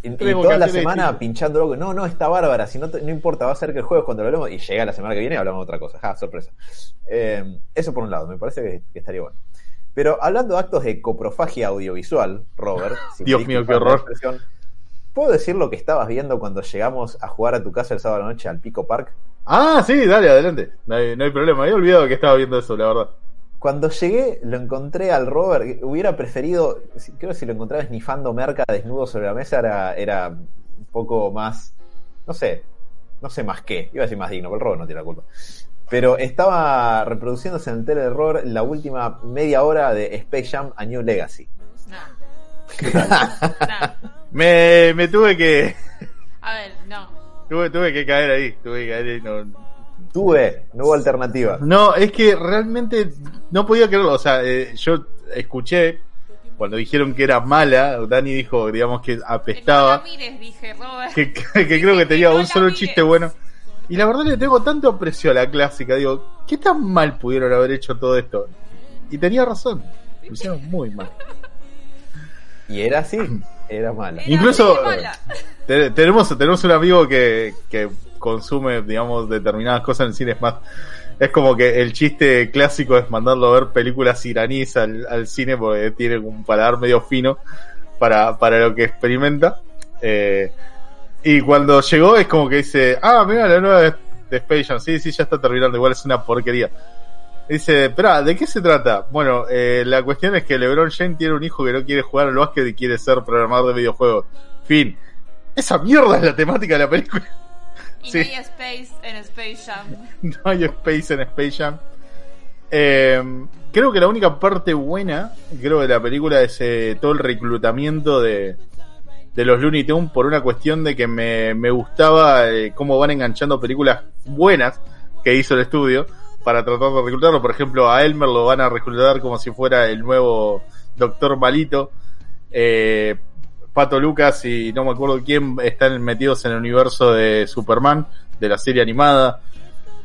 S2: Y, toda la semana pinchando loco, no, no, está bárbara, si no, te- no importa, va a ser que el jueves cuando lo hablemos, y llega la semana que viene y hablamos de otra cosa, ja, sorpresa. Eh, eso por un lado, me parece que, que estaría bueno. Pero hablando de actos de coprofagia audiovisual, Robert, si
S1: Dios mío, qué horror.
S2: ¿puedo decir lo que estabas viendo cuando llegamos a jugar a tu casa el sábado a la noche al Pico Park?
S1: Ah, sí, dale, adelante. No hay, no hay problema. Había olvidado que estaba viendo eso, la verdad.
S2: Cuando llegué, lo encontré al Robert. Hubiera preferido, creo que si lo encontraba esnifando merca desnudo sobre la mesa era, era un poco más, no sé, no sé más qué. Iba a decir más digno, pero el Robert no tiene la culpa. Pero estaba reproduciéndose en el tele Robert la última media hora de Space Jam A New Legacy.
S3: No. no.
S1: Me, me tuve que
S3: A ver, no.
S1: tuve, tuve que caer ahí. Tuve que caer ahí. No,
S2: Tuve, no hubo alternativa.
S1: No, es que realmente no podía creerlo. O sea, eh, yo escuché cuando dijeron que era mala. Dani dijo, digamos, que
S3: No la
S1: apestaba.
S3: mires, dije, Robert.
S1: Que, que creo que tenía
S3: No
S1: un solo
S3: mires.
S1: chiste bueno. Y la verdad le tengo tanto aprecio a la clásica. Digo, ¿qué tan mal pudieron haber hecho todo esto? Y tenía razón. Lo hicieron muy mal.
S2: Y era así, era mala.
S3: Era
S1: Incluso-
S3: muy mala.
S1: Te- tenemos, tenemos un amigo que, que consume, digamos, determinadas cosas en el cine. Es más, es como que el chiste clásico es mandarlo a ver películas iraníes al, al cine porque tiene un paladar medio fino para, para lo que experimenta. Eh, y cuando llegó es como que dice, ah, mira la nueva de, Space Jam. Sí, sí, ya está terminando. Igual es una porquería. Dice, espera, ¿de qué se trata? Bueno, eh, la cuestión es que LeBron James tiene un hijo que no quiere jugar al básquet y quiere ser programador de videojuegos. Fin. Esa mierda es la temática de la película.
S3: Y
S1: Sí.
S3: no hay space en Space Jam.
S1: No hay Space en Space Jam. Eh, creo que la única parte buena, creo de la película es eh, todo el reclutamiento de, de los Looney Tunes por una cuestión de que me, me gustaba eh, cómo van enganchando películas buenas que hizo el estudio para tratar de reclutarlo. Por ejemplo, a Elmer lo van a reclutar como si fuera el nuevo Doctor Malito. Eh, Pato Lucas y no me acuerdo quién están metidos en el universo de Superman, de la serie animada.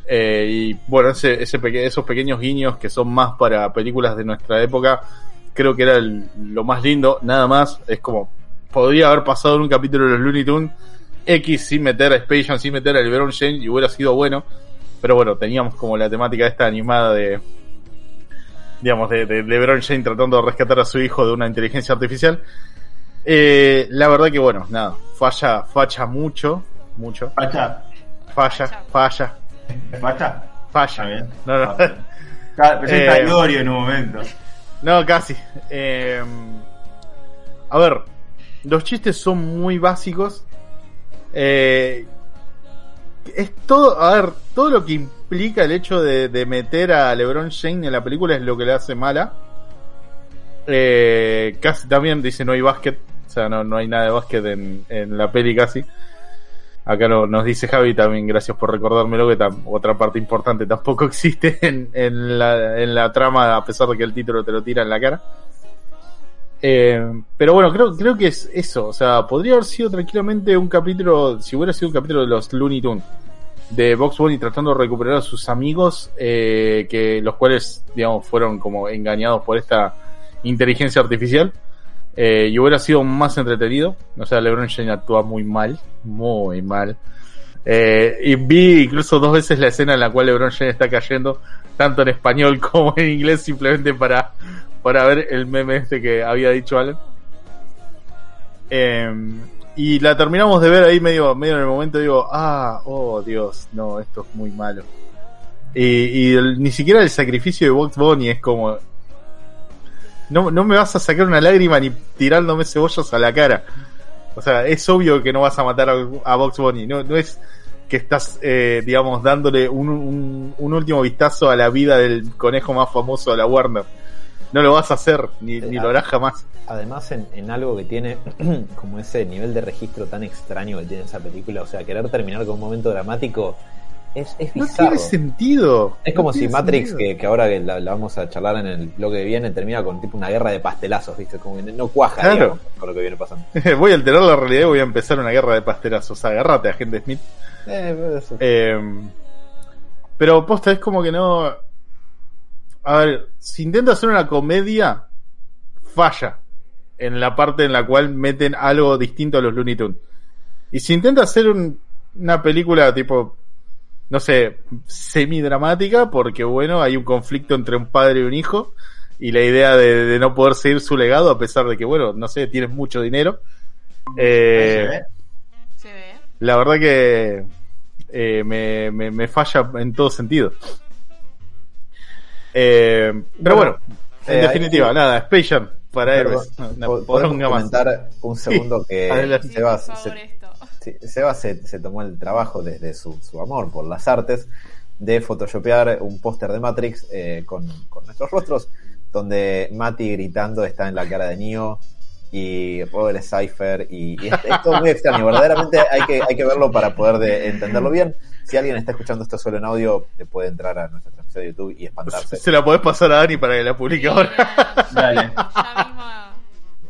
S1: Eh, y bueno, ese, ese esos pequeños guiños que son más para películas de nuestra época, creo que era el- lo más lindo. Nada más, es como, podría haber pasado en un capítulo de los Looney Tunes X sin meter a Space Jam, sin meter a LeBron James y hubiera sido bueno. Pero bueno, teníamos como la temática esta animada de, digamos, de, de LeBron tratando de rescatar a su hijo de una inteligencia artificial. Eh, la verdad que bueno, nada, falla, falla mucho, mucho, falla, falla,
S4: Facha. Está
S1: falla.
S4: bien.
S1: No, no.
S4: Pensé
S1: Eh,
S4: en un momento.
S1: No, casi. Eh, a ver, los chistes son muy básicos. Eh, es todo, a ver, todo lo que implica el hecho de, de meter a LeBron James en la película es lo que le hace mala. Eh, casi también dice no hay básquet, o sea, no, no hay nada de básquet en, en la peli casi. Acá lo- nos dice Javi también, gracias por recordármelo, que otra parte importante tampoco existe en, en, la, en la trama, a pesar de que el título te lo tira en la cara. Eh, pero bueno, creo, creo que es eso. O sea, podría haber sido tranquilamente un capítulo, si hubiera sido un capítulo de los Looney Tunes, de Box Bunny tratando de recuperar a sus amigos, eh, que los cuales, digamos, fueron como engañados por esta inteligencia artificial. Eh, y hubiera sido más entretenido. O sea, LeBron James actúa muy mal, muy mal. Eh, y vi incluso dos veces la escena en la cual LeBron James está cayendo, tanto en español como en inglés, simplemente para, para ver el meme este que había dicho Allen. Eh, y la terminamos de ver ahí medio, medio en el momento, digo, ah, oh Dios, no, esto es muy malo. Y, ni siquiera el sacrificio de Box Bunny es como, no, no me vas a sacar una lágrima ni tirándome cebollas a la cara. O sea, es obvio que no vas a matar a, a Box Bunny. No, no es que estás, eh, digamos, dándole un, un, un último vistazo a la vida del conejo más famoso de la Warner. No lo vas a hacer, ni, ni lo harás jamás.
S2: Además, en, en algo que tiene como ese nivel de registro tan extraño que tiene esa película, o sea, querer terminar con un momento dramático es, es
S1: No
S2: bizarro.
S1: tiene sentido.
S2: Es
S1: No
S2: como si Matrix, que, que ahora que la, la vamos a charlar en el bloque que viene, termina con tipo una guerra de pastelazos, ¿viste? Como que no cuaja
S1: Claro.
S2: digamos, con lo que viene pasando.
S1: voy a alterar la realidad y voy a empezar una guerra de pastelazos. Agárrate, agente Smith.
S2: Eh,
S1: Eh, pero posta, es como que no. A ver, si intenta hacer una comedia, falla en la parte en la cual meten algo distinto a los Looney Tunes. Y si intenta hacer un- una película tipo, no sé, semi-dramática, porque bueno, hay un conflicto entre un padre y un hijo, y la idea de, de no poder seguir su legado, a pesar de que, bueno, no sé, tienes mucho dinero. Eh,
S4: se ve.
S3: Se ve.
S1: la verdad que eh, me, me, me falla en todo sentido. Eh, pero bueno, en
S2: eh,
S1: definitiva, nada, Space Jam para héroes. Una
S2: ¿podemos
S1: más.
S2: comentar un segundo que
S1: adelante.
S3: Sí,
S2: Sebas,
S3: por favor,
S2: se,
S3: esto.
S2: Sí, Sebas se, se tomó el trabajo desde su, su amor por las artes de photoshopear un póster de Matrix eh, con, con nuestros rostros, donde Mati gritando está en la cara de Neo y Robert Cypher y, y es, es todo muy extraño, verdaderamente hay que, hay que verlo para poder de- entenderlo bien. Si alguien está escuchando esto solo en audio, puede entrar a nuestra transmisión de YouTube y espantarse.
S1: Se la podés pasar a Dani para que la publique ahora.
S4: Dale.
S3: Ya mismo.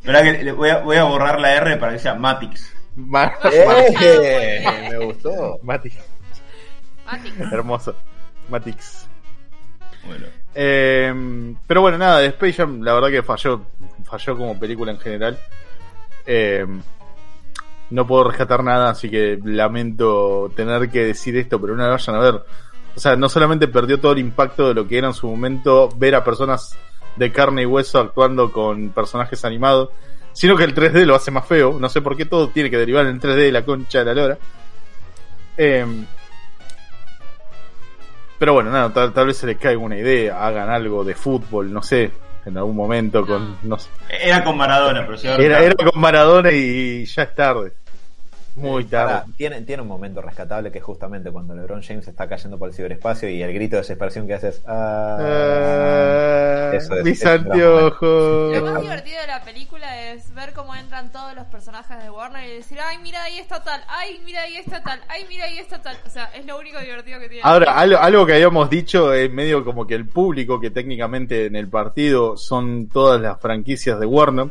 S4: Esperá que le- voy a, voy a borrar la R para que sea Matix.
S1: Ma-
S2: ¡Eh! Me gustó.
S1: Matix, hermoso. Matix.
S4: Bueno.
S1: Eh, pero bueno, nada, de Space Jam, la verdad que falló, falló como película en general. Eh, no puedo rescatar nada, así que lamento tener que decir esto, pero no la vayan a ver. O sea, no solamente perdió todo el impacto de lo que era en su momento ver a personas de carne y hueso actuando con personajes animados, sino que el 3D lo hace más feo. No sé por qué todo tiene que derivar en 3D la concha de la lora. Eh, pero bueno, nada, tal, tal vez se les caiga una idea, hagan algo de fútbol, no sé, en algún momento con, no sé.
S4: Era con Maradona, pero
S1: Era, era con Maradona y ya es tarde. Muy tarde.
S2: Ahora, tiene, tiene un momento rescatable que es justamente cuando LeBron James está cayendo por el ciberespacio y el grito de desesperación que hace es. "Ah". Eso es-
S1: mis
S2: es
S1: anteojos.
S3: Lo más divertido de la película es ver cómo entran todos los personajes de Warner y decir, ay, mira, ahí está tal, ay, mira, ahí está tal, ay, mira, ahí está tal. O sea, es lo único divertido que tiene.
S1: Ahora, algo, algo que habíamos dicho es medio como que el público, que técnicamente en el partido son todas las franquicias de Warner,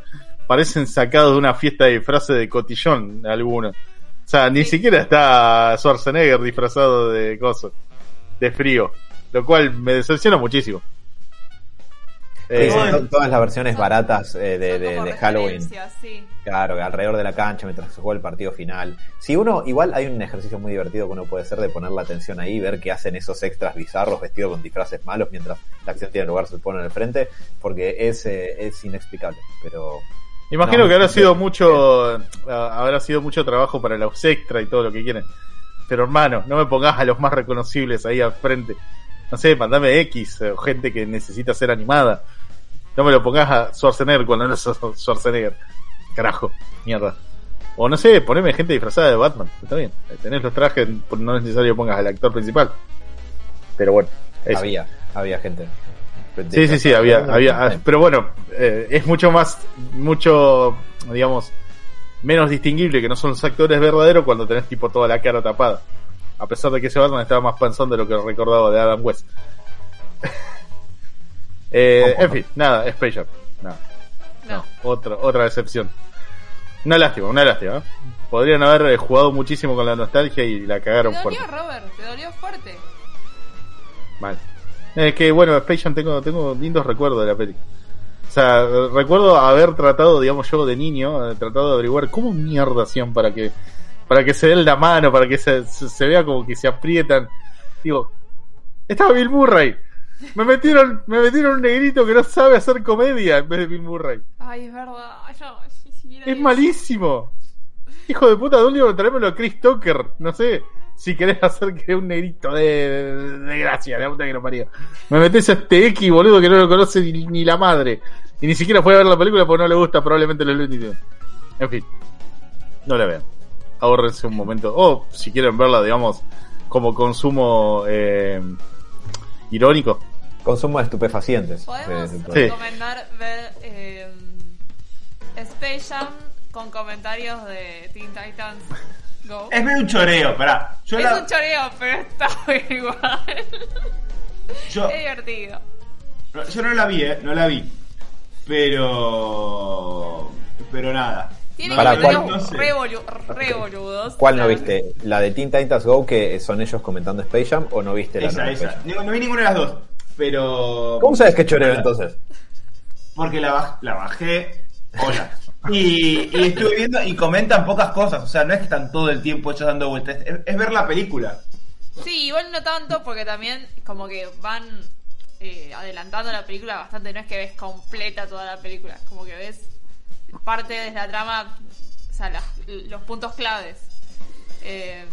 S1: parecen sacados de una fiesta de disfraces de cotillón, algunos. O sea, ni
S3: Sí.
S1: siquiera está Schwarzenegger disfrazado de coso, de frío, lo cual me decepciona muchísimo.
S2: Sí,
S1: Eh,
S2: todas las versiones baratas eh, de, de- de Halloween.
S3: Sí.
S2: Claro, alrededor de la cancha mientras se juega el partido final. Si uno, igual hay un ejercicio muy divertido que uno puede hacer de poner la atención ahí, ver qué hacen esos extras bizarros vestidos con disfraces malos mientras la acción tiene lugar, se ponen al frente, porque es, eh, es inexplicable. Pero
S1: Imagino
S2: No,
S1: que habrá sido mucho, ah, habrá sido mucho trabajo para los extra y todo lo que quieren. Pero hermano, no me pongas a los más reconocibles ahí al frente. No sé, mandame X, eh, gente que necesita ser animada. No me lo pongas a Schwarzenegger cuando no es Schwarzenegger. Carajo, mierda. O no sé, poneme gente disfrazada de Batman. Está bien, tenés los trajes, no es necesario que pongas al actor principal. Pero bueno, eso.
S2: había, había gente.
S1: Sí, sí, sí, había, había, ah, pero bueno, eh, es mucho más, mucho, digamos, menos distinguible que no son los actores verdaderos cuando tenés tipo toda la cara tapada. A pesar de que ese Batman estaba más panzón de lo que recordaba de Adam West. eh, en fin, nada, Space Jam, nada.
S3: No.
S1: otra, otra decepción. Una lástima, una lástima. ¿eh? Podrían haber eh, jugado muchísimo con la nostalgia y la cagaron
S3: Te
S1: fuerte.
S3: dolió, Robert, te dolió fuerte.
S1: Mal. Es que bueno, Space Jam tengo, tengo lindos recuerdos de la peli. O sea, recuerdo haber tratado, digamos yo de niño, eh, tratado de averiguar cómo mierda hacían para que para que se den la mano, para que se, se, se vea como que se aprietan. Digo, estaba Bill Murray. Me metieron, me metieron un negrito que no sabe hacer comedia en vez de Bill Murray.
S3: Ay, es verdad.
S1: Es malísimo. Hijo de puta, Dolly, tráemelo a Chris Tucker. No sé si querés hacer que un negrito de, de, de gracia, la puta que lo parió. Me metes a este X, boludo, que no lo conoce ni, ni la madre. Y ni siquiera fue a ver la película porque no le gusta probablemente los Looney Tunes. En fin, no la vean. Ahórrense un momento. O si quieren verla, digamos, como consumo eh, irónico.
S2: Consumo de estupefacientes.
S3: Podemos
S2: Sí.
S3: recomendar ver eh, Space Jam con comentarios de Teen Titans Go.
S4: Es medio un choreo, pará. Yo,
S3: Es
S4: la,
S3: un choreo, pero está igual.
S4: yo,
S3: es divertido.
S4: yo no la vi, eh, no la vi. Pero. Pero nada.
S3: Tiene
S2: Pará,
S3: comentarios
S4: ¿cuál? No sé.
S3: re, bolu- re boludos.
S2: ¿Cuál no viste? ¿La de Teen Titans Go que son ellos comentando Space Jam o no viste la
S4: Esa,
S2: nueva
S4: esa.
S2: Space Jam?
S4: Digo, no vi ninguna de las dos. Pero.
S2: ¿Cómo sabes que choreo entonces?
S4: Porque la, baj- la bajé. Hola. Y, y estuve viendo y comentan pocas cosas. O sea, no es que están todo el tiempo ellos dando vueltas. Es, es ver la película.
S3: Sí, igual no tanto porque también como que van eh, adelantando la película bastante. No es que ves completa toda la película. Es como que ves parte de la trama, o sea, las- los puntos claves. Eh,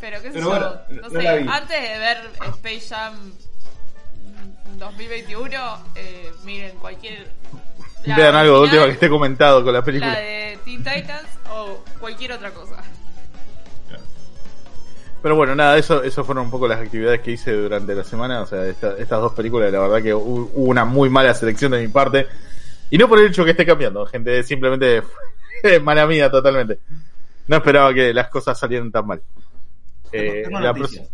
S3: pero qué sé
S4: Pero
S3: yo,
S4: bueno,
S3: no
S4: no
S3: sé,
S4: la
S3: antes de ver Space Jam 2021, eh, miren cualquier... la
S1: Vean algo de última que esté comentado con la
S3: La
S1: película.
S3: de Teen Titans o cualquier otra cosa.
S1: Pero bueno, nada, eso, eso fueron un poco las actividades que hice durante la semana. O sea, esta- estas dos películas, la verdad que hu- hubo una muy mala selección de mi parte. Y no por el hecho que esté cambiando, gente, simplemente mala mía totalmente. No esperaba que las cosas salieran tan mal. Eh,
S4: Tengo
S1: la
S4: noticias.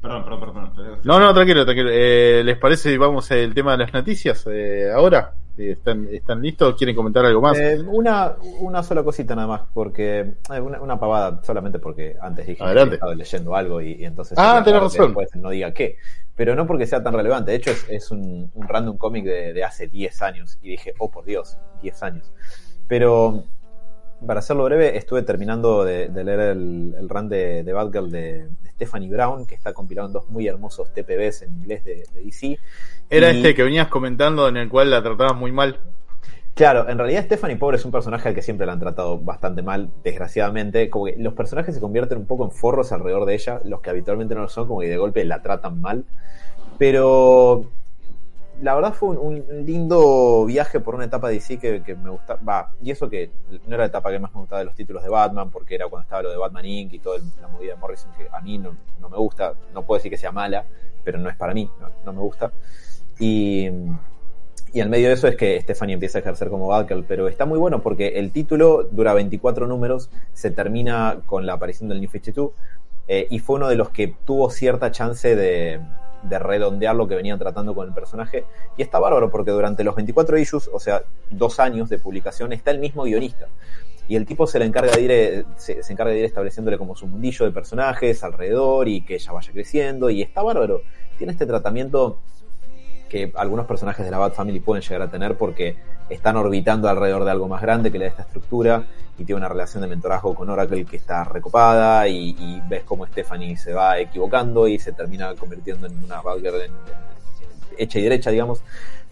S4: Perdón, perdón, perdón, perdón.
S1: No, no, tranquilo, tranquilo. Eh, ¿Les parece si vamos al tema de las noticias eh, ahora? Eh, ¿Están, ¿Están listos? ¿Quieren comentar algo más?
S2: Eh, una, una sola cosita nada más, porque una, una pavada, solamente porque antes dije
S1: Adelante.
S2: que estaba leyendo algo y, y entonces
S1: Ah, tenés razón.
S2: después no diga qué. Pero no porque sea tan relevante, de hecho es, es un, un random cómic de, de hace 10 años y dije, oh por Dios, 10 años. Pero para hacerlo breve, estuve terminando de, de leer el, el run de, de Batgirl de Stephanie Brown, que está compilado en dos muy hermosos TPBs en inglés de, de DC.
S1: Era
S2: y-
S1: este que venías comentando en el cual la trataban muy mal.
S2: Claro, en realidad Stephanie Pobre es un personaje al que siempre la han tratado bastante mal, desgraciadamente. Como que los personajes se convierten un poco en forros alrededor de ella, los que habitualmente no lo son, como que de golpe la tratan mal. Pero la verdad fue un, lindo viaje por una etapa de DC que, me gustaba. Y eso que no era la etapa que más me gustaba de los títulos de Batman, porque era cuando estaba lo de Batman Inc. y toda la movida de Morrison, que a mí no, no me gusta. No puedo decir que sea mala, pero no es para mí, no, me gusta. Y. Y medio de eso es que Stephanie empieza a ejercer como Batgirl, pero está muy bueno porque el título dura 24 números, se termina con la aparición del New 52, eh, y fue uno de los que tuvo cierta chance de, de redondear lo que venían tratando con el personaje. Y está bárbaro porque durante los 24 issues, o sea, dos años de publicación, está el mismo guionista. Y el tipo se le encarga de ir, eh, se, encarga de ir estableciéndole como su mundillo de personajes alrededor y que ella vaya creciendo. Y está bárbaro. Tiene este tratamiento que algunos personajes de la Bat Family pueden llegar a tener porque están orbitando alrededor de algo más grande que le da esta estructura y tiene una relación de mentorazgo con Oracle que está recopada y, ves cómo Stephanie se va equivocando y se termina convirtiendo en una en- hecha y derecha, digamos.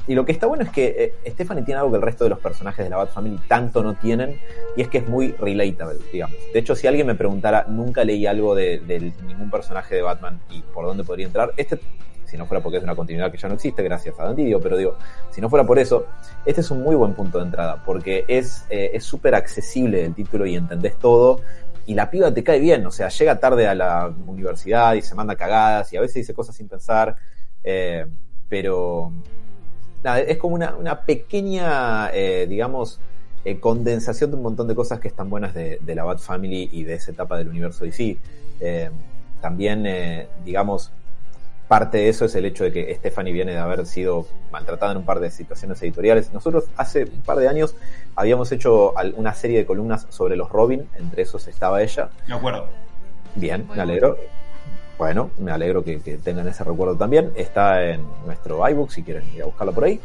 S2: Y lo que está bueno es que eh, Stephanie tiene algo que el resto de los personajes de la Bat Family tanto no tienen, y es que es muy relatable, digamos. De hecho, si alguien me preguntara, nunca leí algo de, de ningún personaje de Batman y por dónde podría entrar, este, si no fuera porque es una continuidad que ya no existe, gracias a Dan Didio, pero digo, si no fuera por eso, este es un muy buen punto de entrada, porque es eh, es súper accesible el título y entendés todo, y la piba te cae bien, o sea, llega tarde a la universidad y se manda cagadas, y a veces dice cosas sin pensar, eh, pero nada, es como una, una pequeña, eh, digamos, eh, condensación de un montón de cosas que están buenas de, de la Bat Family y de esa etapa del universo DC. Eh, también, eh, digamos, parte de eso es el hecho de que Stephanie viene de haber sido maltratada en un par de situaciones editoriales. Nosotros hace un par de años habíamos hecho una serie de columnas sobre los Robin, entre esos estaba ella.
S4: De acuerdo.
S2: Bien, me alegro. Bueno, me alegro que, tengan ese recuerdo también. Está en nuestro iBook si quieren ir a buscarlo por ahí.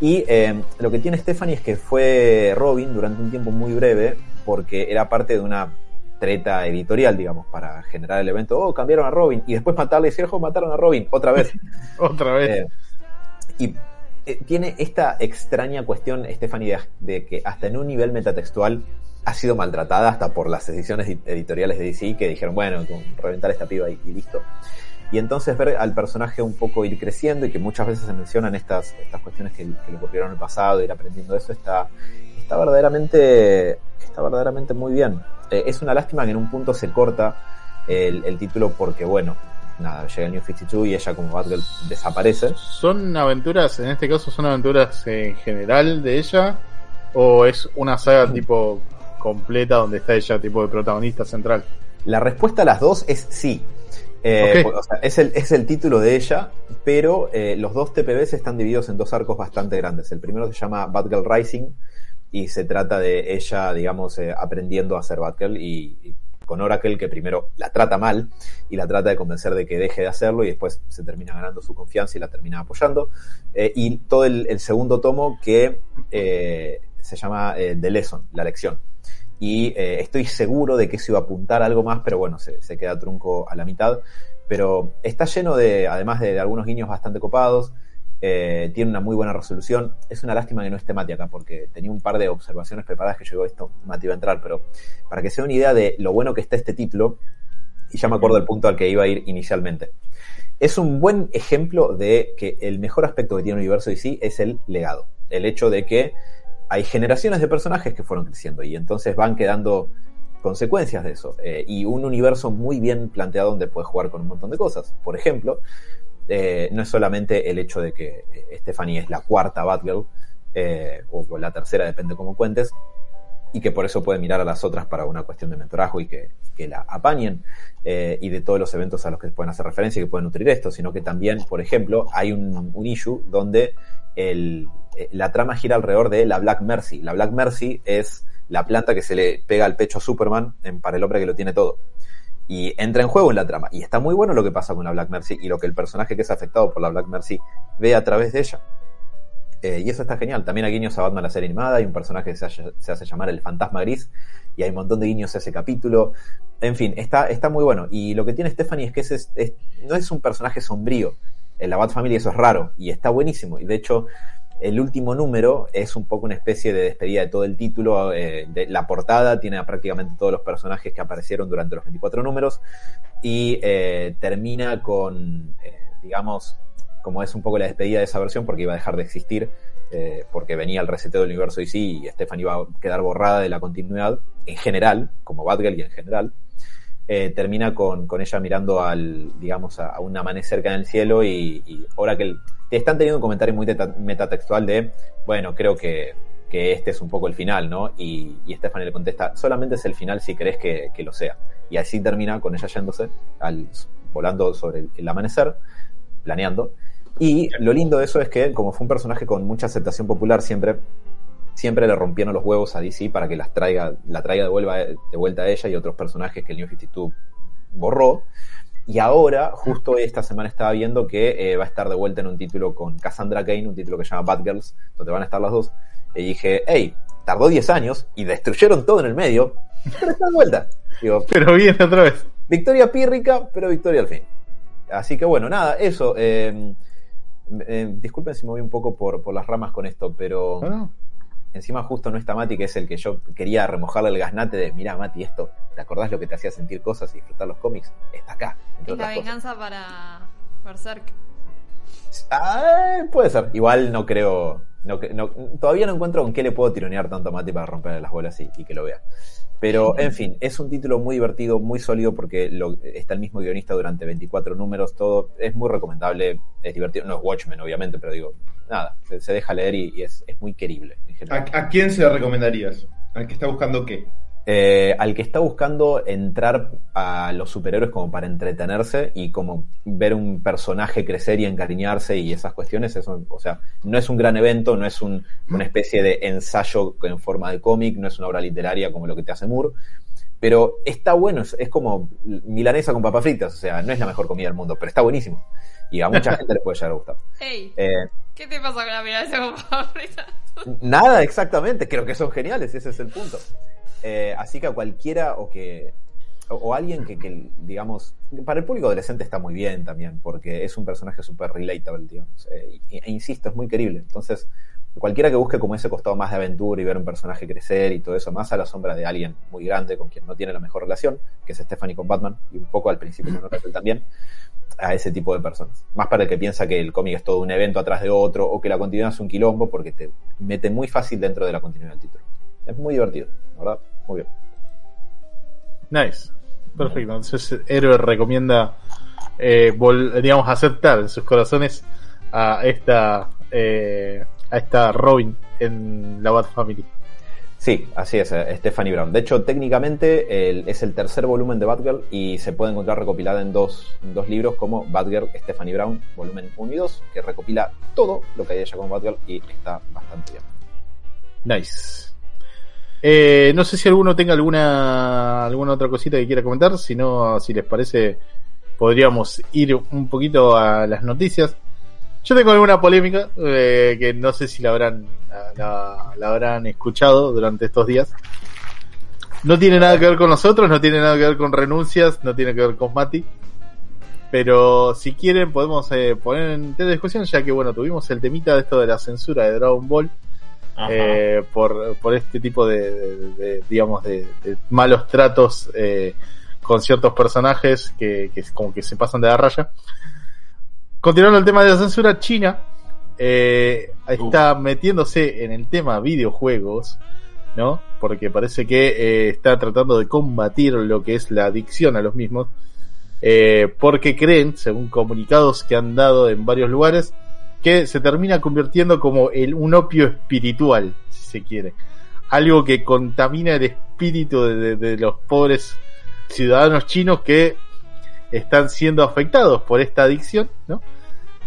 S2: Y eh, lo que tiene Stephanie es que fue Robin durante un tiempo muy breve porque era parte de una treta editorial, digamos, para generar el evento. Oh, cambiaron a Robin. Y después matarle y decir, oh, mataron a Robin otra vez.
S1: otra vez.
S2: Eh, y eh, tiene esta extraña cuestión, Stephanie, de, que hasta en un nivel metatextual ha sido maltratada hasta por las decisiones editoriales de DC que dijeron, bueno, reventar esta piba y, listo. Y entonces ver al personaje un poco ir creciendo y que muchas veces se mencionan estas, estas cuestiones que, le ocurrieron en el pasado, ir aprendiendo eso, está, está verdaderamente, está verdaderamente muy bien. Eh, es una lástima que en un punto se corta el, título porque, bueno, nada, llega el New 52 y ella como Batgirl desaparece.
S1: ¿Son aventuras, en este caso, son aventuras en general de ella? ¿O es una saga tipo completa donde está ella tipo de protagonista central?
S2: La respuesta a las dos es sí. Eh, es, el, es el título de ella, pero eh, los dos TPBs están divididos en dos arcos bastante grandes. El primero se llama Batgirl Rising, y se trata de ella, digamos, eh, aprendiendo a ser Batgirl y, con Oracle que primero la trata mal y la trata de convencer de que deje de hacerlo y después se termina ganando su confianza y la termina apoyando. Eh, y todo el, segundo tomo que eh, se llama The Lesson, la lección. Y estoy seguro de que se iba a apuntar algo más, pero bueno, se, se, queda trunco a la mitad. Pero está lleno de, además de algunos guiños bastante copados, eh, tiene una muy buena resolución. Es una lástima que no esté Mati acá, porque tenía un par de observaciones preparadas que llegó esto. Mati va a entrar, pero para que se una idea de lo bueno que está este título, y ya me acuerdo del punto al que iba a ir inicialmente. Es un buen ejemplo de que el mejor aspecto que tiene el universo DC es el legado. El hecho de que hay generaciones de personajes que fueron creciendo y entonces van quedando consecuencias de eso. Eh, y un universo muy bien planteado donde puedes jugar con un montón de cosas. Por ejemplo, eh, no es solamente el hecho de que eh, Stephanie es la cuarta Batgirl, eh, o la tercera, depende cómo cuentes, y que por eso puede mirar a las otras para una cuestión de mentorazgo y que, la apañen, y de todos los eventos a los que pueden hacer referencia y que pueden nutrir esto, sino que también, por ejemplo, hay un, un issue donde la trama gira alrededor de la Black Mercy. La Black Mercy es la planta que se le pega al pecho a Superman en, para el hombre que lo tiene todo y entra en juego en la trama. Y está muy bueno lo que pasa con la Black Mercy y lo que el personaje que es afectado por la Black Mercy ve a través de ella. Eh, y eso está genial. También hay guiños a Batman la serie animada, hay un personaje que se, hace llamar el Fantasma Gris y hay un montón de guiños a ese capítulo. En fin, está, está muy bueno. Y lo que tiene Stephanie es que no es un personaje sombrío. En la Bat Family eso es raro y está buenísimo. Y de hecho, el último número es un poco una especie de despedida de todo el título. Eh, de, la portada tiene a prácticamente todos los personajes que aparecieron durante los 24 números y eh, termina con, eh, digamos, como es un poco la despedida de esa versión porque iba a dejar de existir, porque venía el reseteo del universo DC y Stephanie iba a quedar borrada de la continuidad en general, como Batgirl y en general. Termina con, ella mirando al, digamos, a, un amanecer que en el cielo y, y Oracle te están teniendo un comentario muy metatextual de, bueno, creo que, este es un poco el final, ¿no? Y, y Stephanie le contesta, solamente es el final si crees que, lo sea. Y así termina con ella yéndose, al, volando sobre el, amanecer, planeando. Y lo lindo de eso es que, como fue un personaje con mucha aceptación popular siempre, siempre le rompieron los huevos a DC para que las traiga, la traiga de vuelta, de vuelta a ella y otros personajes que el New 52 borró. Y ahora, justo esta semana estaba viendo que eh, va a estar de vuelta en un título con Cassandra Kane, un título que se llama Batgirls, donde van a estar las dos. Y dije, hey, tardó 10 años y destruyeron todo en el medio, pero está de vuelta.
S1: pero viene otra vez.
S2: Victoria pírrica, pero victoria al fin. Así que bueno, nada, eso. Eh, eh, disculpen si me voy un poco por, por las ramas con esto, pero ah, Encima justo no está Mati, que es el que yo quería remojarle el gasnate de, mira Mati, esto, ¿te acordás lo que te hacía sentir cosas y disfrutar los cómics? Está acá.
S3: Es la venganza para Berserk.
S2: Ah, puede ser. Igual no creo. No, todavía no encuentro con qué le puedo tironear tanto a Mati para romperle las bolas y, que lo vea. Pero, en fin, es un título muy divertido, muy sólido, porque lo, está el mismo guionista durante 24 números, todo. Es muy recomendable, es divertido. No es Watchmen, obviamente, pero digo, nada, se, deja leer y, es, muy querible.
S4: ¿A, quién se lo recomendarías? ¿Al que está buscando qué?
S2: Eh, al que está buscando entrar a los superhéroes como para entretenerse y como ver un personaje crecer y encariñarse y esas cuestiones, eso, o sea, no es un gran evento, no es un- una especie de ensayo en forma de cómic, no es una obra literaria como lo que te hace Moore, pero está bueno, es, es como milanesa con papas fritas, o sea, no es la mejor comida del mundo, pero está buenísimo y a mucha gente le puede llegar a gustar.
S3: Ey,
S2: Eh,
S3: ¿qué te pasa con la mirada de esa papas fritas?
S2: Nada, exactamente. Creo que son geniales, ese es el punto. Eh, así que a cualquiera o que. O, alguien que, que, digamos. Para el público adolescente está muy bien también, porque es un personaje súper relatable, digamos. Eh, e insisto, es muy querible. Entonces, cualquiera que busque como ese costado más de aventura y ver un personaje crecer y todo eso, más a la sombra de alguien muy grande con quien no tiene la mejor relación, que es Stephanie con Batman, y un poco al principio con Rafael también, a ese tipo de personas. Más para el que piensa que el cómic es todo un evento atrás de otro o que la continuidad es un quilombo porque te mete muy fácil dentro de la continuidad del título. Es muy divertido, la ¿verdad? Muy bien.
S1: Nice. Perfecto. Entonces, Héroe recomienda, eh, vol- digamos, aceptar en sus corazones a esta, eh, a esta Robin en la Bat Family.
S2: Sí, así es, eh, Stephanie Brown. De hecho, técnicamente el- es el tercer volumen de Batgirl y se puede encontrar recopilada en dos, en dos libros como Batgirl Stephanie Brown, volumen 1 y 2, que recopila todo lo que hay ella con Batgirl y está bastante bien.
S1: Nice. Eh, no sé si alguno tenga alguna alguna otra cosita que quiera comentar, si no, si les parece, podríamos ir un poquito a las noticias. Yo tengo alguna polémica eh, que no sé si la habrán la, habrán escuchado durante estos días. No tiene nada que ver con nosotros, no tiene nada que ver con renuncias, no tiene que ver con Mati. Pero si quieren podemos eh, poner en tela de discusión, ya que bueno, tuvimos el temita de esto de la censura de Dragon Ball. Eh, por, por este tipo de, de- de, digamos de, de malos tratos eh, con ciertos personajes que, que como que se pasan de la raya. Continuando el tema de la censura, China eh, está metiéndose en el tema videojuegos, ¿no? Porque parece que está tratando de combatir lo que es la adicción a los mismos, porque creen, según comunicados que han dado en varios lugares, que se termina convirtiendo como un opio espiritual, si se quiere. Algo que contamina el espíritu de los pobres ciudadanos chinos que están siendo afectados por esta adicción, ¿no?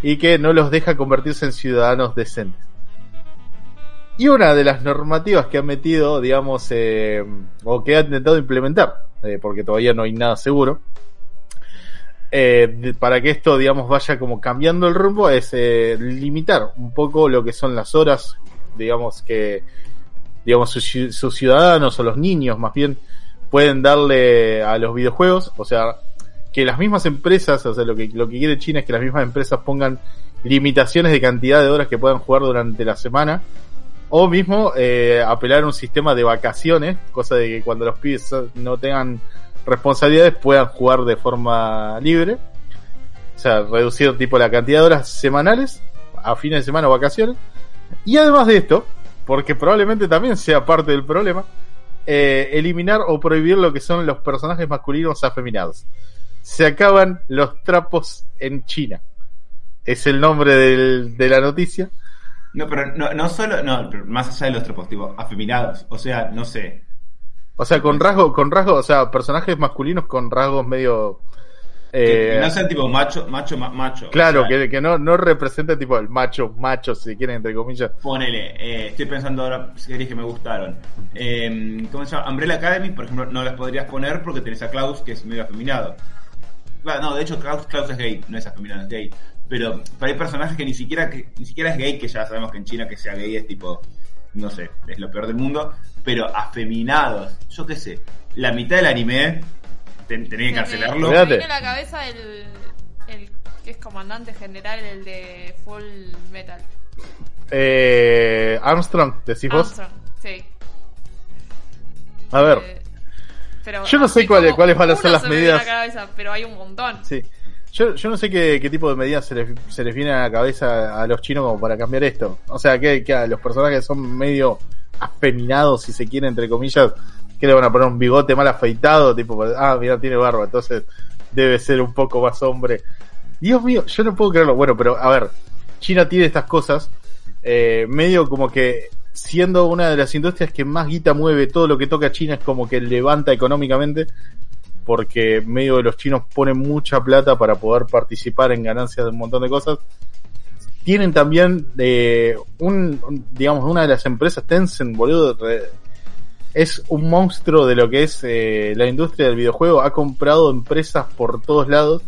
S1: Y que no los deja convertirse en ciudadanos decentes. Y una de las normativas que han metido, digamos, eh, o que ha intentado implementar, eh, porque todavía no hay nada seguro, eh, para que esto, digamos, vaya como cambiando el rumbo, es eh, limitar un poco lo que son las horas, digamos, que, digamos, sus ciudadanos o los niños, más bien, pueden darle a los videojuegos, o sea, que las mismas empresas, o sea, lo que, lo que quiere China es que las mismas empresas pongan limitaciones de cantidad de horas que puedan jugar durante la semana, o mismo eh, apelar a un sistema de vacaciones, cosa de que cuando los pibes no tengan responsabilidades puedan jugar de forma libre. O sea, reducir tipo la cantidad de horas semanales a fines de semana o vacaciones. Y además de esto, porque probablemente también sea parte del problema, eh, eliminar o prohibir lo que son los personajes masculinos afeminados. Se acaban los trapos en China. Es el nombre del- de la noticia.
S4: No, pero no, no solo, no, más allá de los tropos, tipo, afeminados. O sea, no sé.
S1: O sea, con rasgos, con rasgos, o sea, personajes masculinos con rasgos medio...
S4: Que,
S1: eh,
S4: que no sean tipo macho, macho, ma- macho.
S1: claro,
S4: O sea,
S1: que, que no, no representa tipo el macho, macho, si quieren, entre comillas.
S4: Ponele, eh, estoy pensando ahora series que me gustaron. Eh, ¿Cómo se llama? Umbrella Academy, por ejemplo, no las podrías poner porque tenés a Klaus, que es medio afeminado. Bueno, no, de hecho, Klaus, Klaus es gay, no es afeminado, es gay. Pero, pero hay personajes que ni siquiera que ni siquiera es gay, que ya sabemos que en China que sea gay es tipo, no sé, es lo peor del mundo. Pero afeminados, yo qué sé, la mitad del anime ten- tenés que cancelarlo.
S3: Me viene a la cabeza el, el que es comandante general, el de Full Metal.
S1: Eh, Armstrong, decís vos.
S3: Armstrong, sí.
S1: A ver,
S3: Eh, pero
S1: Yo no sé cuáles- cuáles van a ser las
S3: se me viene a
S1: medidas.
S3: la cabeza, pero hay un montón.
S1: sí. Yo, yo no sé qué, qué tipo de medidas se les, se les viene a la cabeza a los chinos como para cambiar esto. O sea, que, que a los personajes son medio afeminados, si se quiere, entre comillas, que le van a poner un bigote mal afeitado, tipo, ah, mira, tiene barba, entonces debe ser un poco más hombre. Dios mío, yo no puedo creerlo. Bueno, pero a ver, China tiene estas cosas, eh, medio como que siendo una de las industrias que más guita mueve, todo lo que toca China es como que levanta económicamente, porque medio de los chinos ponen mucha plata para poder participar en ganancias de un montón de cosas. Tienen también, eh, un, un- digamos, una de las empresas, Tencent, boludo, re- es un monstruo de lo que es eh, la industria del videojuego. Ha comprado empresas por todos lados.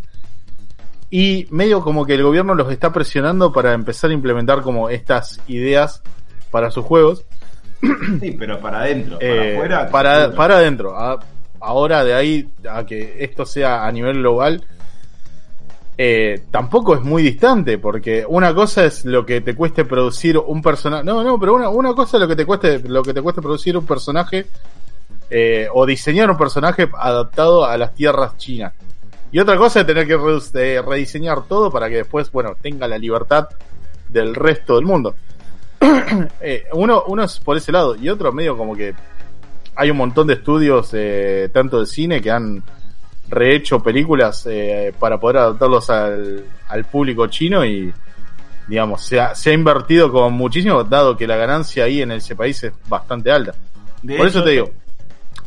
S1: Y medio como que el gobierno los está presionando para empezar a implementar como estas ideas para sus juegos.
S4: Sí, pero para adentro, para
S1: Eh,
S4: afuera.
S1: para, para adentro. A- ahora de ahí a que esto sea a nivel global, eh, tampoco es muy distante, porque una cosa es lo que te cueste producir un personaje. No, no, pero una, una cosa es lo que te cueste, lo que te cueste producir un personaje eh, o diseñar un personaje adaptado a las tierras chinas. Y otra cosa es tener que eh, rediseñar todo para que después, bueno, tenga la libertad del resto del mundo. Uno, es por ese lado y otro medio como que hay un montón de estudios, tanto de cine, que han rehecho películas eh, para poder adaptarlos al, al público chino y, digamos, se ha, se ha invertido como muchísimo, dado que la ganancia ahí en ese país es bastante alta.
S4: De
S1: Por
S4: hecho,
S1: eso te digo,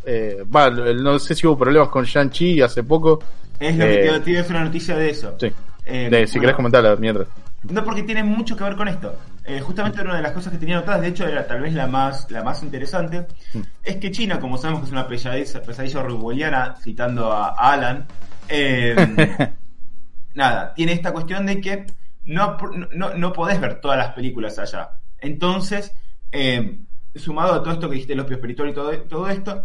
S1: eh, va, no sé si hubo problemas con Shang-Chi hace poco.
S4: Es lo
S1: eh,
S4: que te, iba a hacer una noticia de eso.
S1: Sí.
S4: Eh,
S1: De- si
S4: bueno,
S1: querés comentarla mientras.
S4: No, porque tiene mucho que ver con esto. Eh, justamente una de las cosas que tenía notadas, de hecho era tal vez la más, la más interesante,
S1: Mm.
S4: es que China, como sabemos que es una pesadilla, pesadilla orwelliana, citando a Alan, eh, nada, tiene esta cuestión de que no, no, no podés ver todas las películas allá. Entonces, eh, sumado a todo esto que dijiste, los espiritual y todo, todo esto,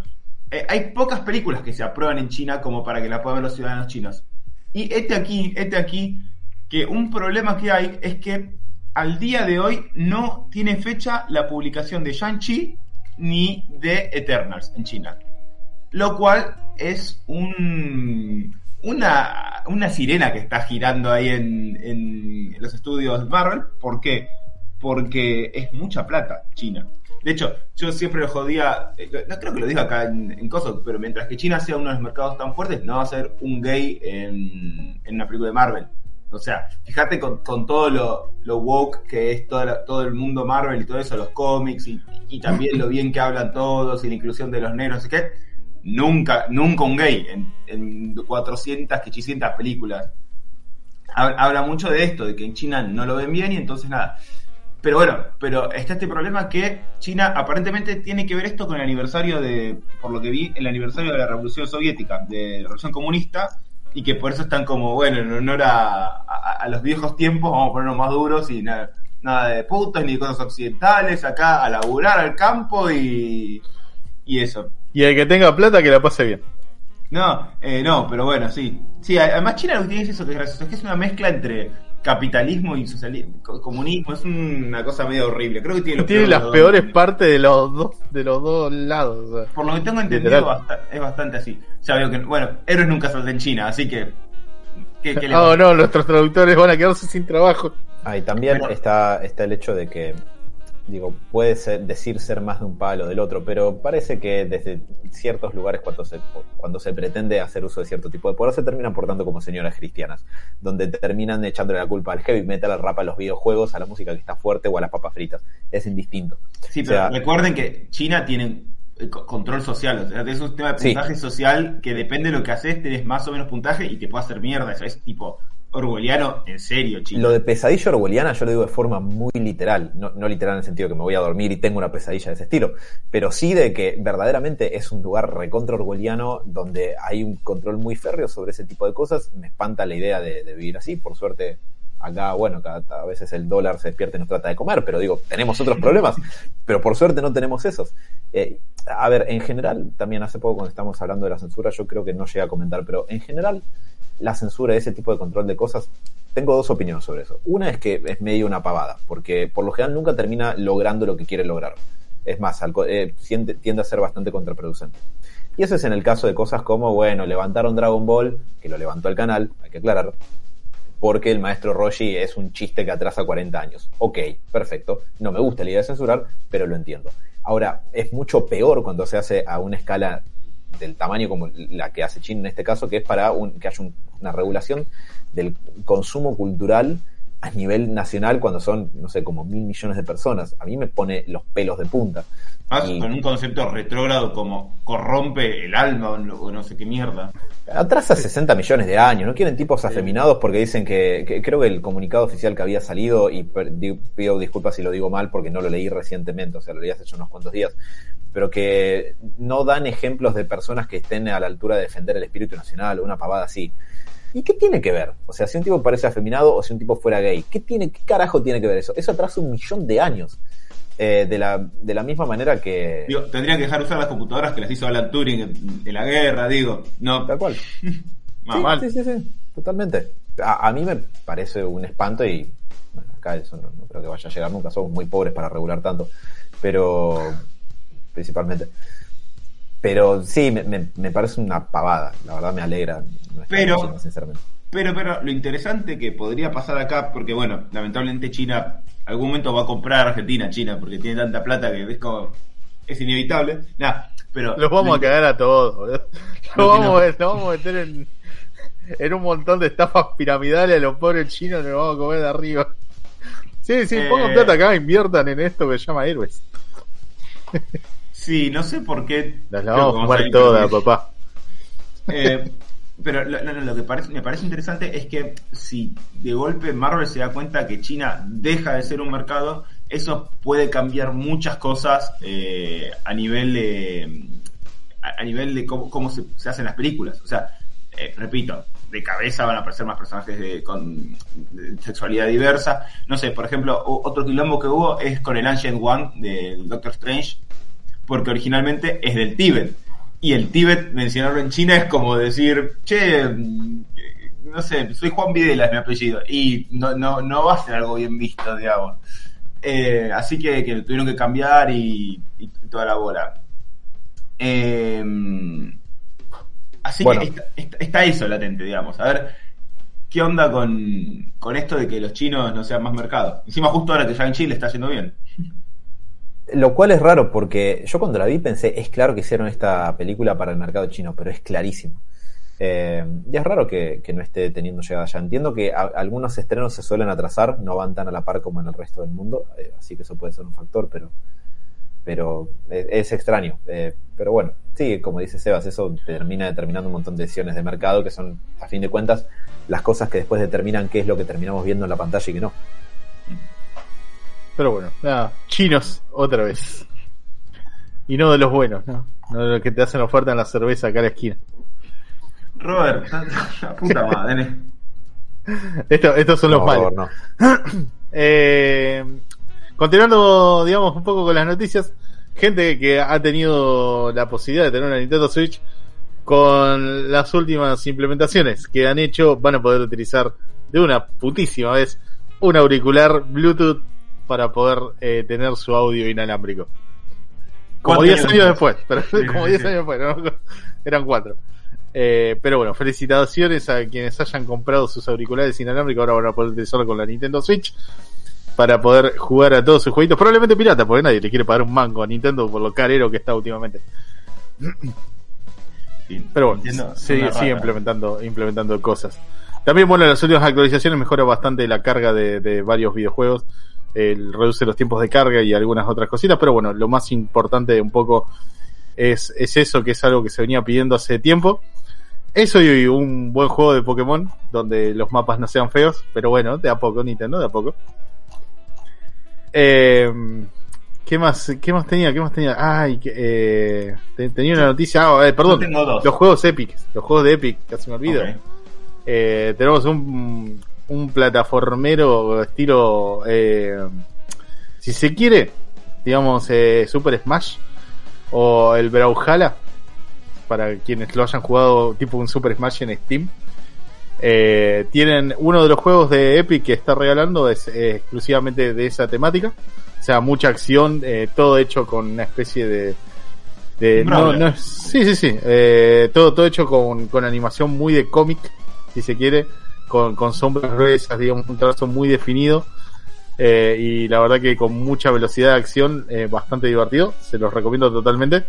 S4: eh, hay pocas películas que se aprueban en China como para que la puedan ver los ciudadanos chinos. Y este aquí, este aquí, que un problema que hay es que al día de hoy no tiene fecha la publicación de Shang-Chi ni de Eternals en China. Lo cual es un, una, sirena que está girando ahí en, los estudios Marvel. ¿Por qué? Porque es mucha plata China. De hecho, yo siempre lo jodía, eh, no creo que lo diga acá en, en Coso, pero mientras que China sea uno de los mercados tan fuertes, no va a ser un gay en, en una película de Marvel. O sea, fíjate con, con todo lo, lo woke que es todo, todo el mundo Marvel y todo eso, los cómics y, y también lo bien que hablan todos y la inclusión de los negros, así que nunca, nunca un gay en, en 400, que 800 películas. Hab- Habla mucho de esto, de que en China no lo ven bien y entonces nada. Pero bueno, pero está este problema que China aparentemente tiene que ver esto con el aniversario de, por lo que vi, el aniversario de la Revolución Soviética, de la Revolución Comunista, y que por eso están como, bueno, en honor a, a- a los viejos tiempos, vamos a ponernos más duros y nada, nada de putos ni de cosas occidentales, acá a laburar al campo y, y eso.
S1: Y el que tenga plata que la pase bien.
S4: No, eh, no, pero bueno, sí. Sí, además China lo que tiene es eso que es gracioso, es que es una mezcla entre capitalismo y socialismo, comunismo, es una cosa medio horrible. Creo que tiene, lo
S1: Tiene
S4: peor
S1: las peores
S4: dos.
S1: partes de los dos, de los dos lados. o sea.
S4: Por lo que tengo entendido, es bastante así. Ya veo que, bueno, héroes nunca salen en China, así que. ¿qué,
S1: Oh no, nuestros traductores van a quedarse sin trabajo.
S2: Ah, y también
S4: Bueno.
S2: está, está el hecho de que, digo, puede ser, decir ser más de un palo del otro, pero parece que desde ciertos lugares cuando se, cuando se pretende hacer uso de cierto tipo de poder se terminan portando como señoras cristianas, donde terminan echándole la culpa al heavy metal, al rap, a los videojuegos, a la música que está fuerte o a las papas fritas. Es indistinto.
S4: Sí,
S2: O
S4: pero
S2: sea-
S4: recuerden que China tiene eh, co- control social, o sea, es un tema de
S2: Sí.
S4: puntaje social que depende de lo que haces, tenés más o menos puntaje y te puede hacer mierda. Eso es tipo orwelliano, en serio, China.
S2: Lo de pesadilla orwelliana yo lo digo de forma muy literal, no, no literal en el sentido que me voy a dormir y tengo una pesadilla de ese estilo, pero sí de que verdaderamente es un lugar recontra orwelliano donde hay un control muy férreo sobre ese tipo de cosas. Me espanta la idea de, de vivir así, por suerte acá, bueno, cada, a veces el dólar se despierta y nos trata de comer, pero digo, tenemos otros problemas, pero por suerte no tenemos esos. Eh, a ver, en general, también hace poco cuando estamos hablando de la censura, yo creo que no llegué a comentar, pero en general la censura y ese tipo de control de cosas, tengo dos opiniones sobre eso. Una es que es medio una pavada, porque por lo general nunca termina logrando lo que quiere lograr. Es más, co- eh, tiende, tiende a ser bastante contraproducente. Y eso es en el caso de cosas como, bueno, levantaron Dragon Ball, que lo levantó el canal, hay que aclarar, porque el maestro Roshi es un chiste que atrasa 40 años. Ok, perfecto. No me gusta la idea de censurar, pero lo entiendo. Ahora, es mucho peor cuando se hace a una escala del tamaño como la que hace China en este caso, que es para un- que haya un- una regulación del consumo cultural a nivel nacional cuando son, no sé, como mil millones de personas. A mí me pone los pelos de punta.
S4: Más
S2: Y-
S4: con un concepto retrógrado como corrompe el alma o no, sé qué mierda.
S2: Atrasa 60 millones de años, no quieren tipos afeminados porque dicen que, que- creo que el comunicado oficial que había salido, y per- di- pido disculpas si lo digo mal porque no lo leí recientemente, o sea, lo leí hace unos cuantos días, pero que no dan ejemplos de personas que estén a la altura de defender el espíritu nacional o una pavada así. ¿Y qué tiene que ver? O sea, si un tipo parece afeminado o si un tipo fuera gay, ¿qué, tiene, qué carajo tiene que ver eso? Eso atrasa un millón de años. Eh, de, la, de la misma manera que...
S4: Digo, tendrían que dejar usar las computadoras que las hizo Alan Turing en, la guerra, digo. No,
S2: Tal cual.
S4: más
S2: Sí,
S4: mal.
S2: sí, sí, sí, totalmente. A, a mí me parece un espanto y bueno, acá eso no, no creo que vaya a llegar nunca, somos muy pobres para regular tanto, pero principalmente. Pero sí, me, me- me parece una pavada, la verdad me alegra.
S4: Pero-
S2: sinceramente.
S4: Pero, pero lo interesante que podría pasar acá, porque bueno, lamentablemente China algún momento va a comprar a Argentina, China, porque tiene tanta plata que es como es inevitable. Nah, pero
S1: Los vamos
S4: lo
S1: a cagar a todos, boludo.
S4: No
S1: Los vamos, los vamos a meter en, en un montón de estafas piramidales. A los pobres chinos nos vamos a comer de arriba. Sí, sí,
S4: Eh.
S1: pongan plata acá, inviertan en esto que se llama héroes.
S4: Sí, no sé por qué.
S1: Las la vamos a fumar
S4: con-
S1: papá.
S4: Eh, pero lo, que parece, me parece interesante es que si de golpe Marvel se da cuenta que China deja de ser un mercado, eso puede cambiar muchas cosas eh, a nivel de a, a nivel de cómo, cómo se, se hacen las películas. O sea, eh, repito, de cabeza van a aparecer más personajes de, con de sexualidad diversa. No sé, por ejemplo, otro quilombo que hubo es con el Ancient One del Doctor Strange, porque originalmente es del Tíbet. Y el Tíbet, mencionarlo en China, es como decir, che, mm, no sé, soy Juan Videla, es mi apellido. Y no, no, no va a ser algo bien visto, digamos. Eh, así que, que tuvieron que cambiar y, y toda la bola. Eh, así
S2: Bueno.
S4: que está, está- está eso latente, digamos. A ver, ¿qué onda con, con esto de que los chinos no sean más mercado? Encima justo ahora que ya en Chile está yendo bien.
S2: Lo cual es raro porque yo cuando la vi pensé, es claro que hicieron esta película para el mercado chino, pero es clarísimo. Eh, y es raro que, no esté teniendo llegada ya. Entiendo que a- algunos estrenos se suelen atrasar, no van tan a la par como en el resto del mundo, eh, así que eso puede ser un factor, pero, pero es, es extraño. Eh, pero bueno, sí, como dice Sebas, eso termina determinando un montón de decisiones de mercado que son, a fin de cuentas, las cosas que después determinan qué es lo que terminamos viendo en la pantalla y qué no.
S1: Pero bueno, nada, chinos, otra vez. Y no de los buenos, ¿no? No de los que te hacen oferta en la cerveza acá a la esquina.
S4: Robert, la puta madre.
S1: Esto- estos son los malos.
S2: no.
S1: Eh, continuando, digamos, un poco con las noticias, gente que ha tenido la posibilidad de tener una Nintendo Switch con las últimas implementaciones que han hecho, van a poder utilizar de una putísima vez un auricular Bluetooth para poder eh, tener su audio inalámbrico. Como
S4: ¿Cuántos
S1: 10
S4: años
S1: años
S4: después?
S1: pero como
S4: sí,
S1: 10
S4: sí.
S1: años después, ¿no? eran 4. pero bueno, felicitaciones a quienes hayan comprado sus auriculares inalámbricos. Ahora van a poder utilizarlo con la Nintendo Switch para poder jugar a todos sus jueguitos. Probablemente pirata, porque nadie le quiere pagar un mango a Nintendo por lo carero que está últimamente.
S4: Sí,
S1: Pero bueno,
S4: Nintendo
S1: sigue, implementando, implementando cosas. También, bueno, las últimas actualizaciones mejora bastante la carga de, de varios videojuegos. El- reduce los tiempos de carga y algunas otras cositas. Pero bueno, lo más importante un poco es, es eso, que es algo que se venía pidiendo hace tiempo. Eso y un buen juego de Pokémon, donde los mapas no sean feos. Pero bueno, de a poco, Nintendo, de a poco. Eh, ¿Qué más? ¿Qué más tenía? ¿Qué más tenía? Ay, eh, te- tenía una noticia. Ah, eh, perdón.
S4: Yo tengo dos.
S1: Los juegos Epic, los juegos de Epic, casi me olvido. Eh, tenemos un, un plataformero estilo, eh, si se quiere, digamos, eh, Super Smash o el Brawlhalla, para quienes lo hayan jugado tipo un Super Smash en Steam. Eh, tienen uno de los juegos de Epic que está regalando es eh, exclusivamente de esa temática. O sea, mucha acción, eh, todo hecho con una especie de, de no, no es- sí, sí, sí, eh, todo, todo hecho con, con animación muy de cómic, si se quiere, con, sombras gruesas, digamos, un trazo muy definido. eh, y la verdad que con mucha velocidad de acción, eh, bastante divertido, se los recomiendo totalmente.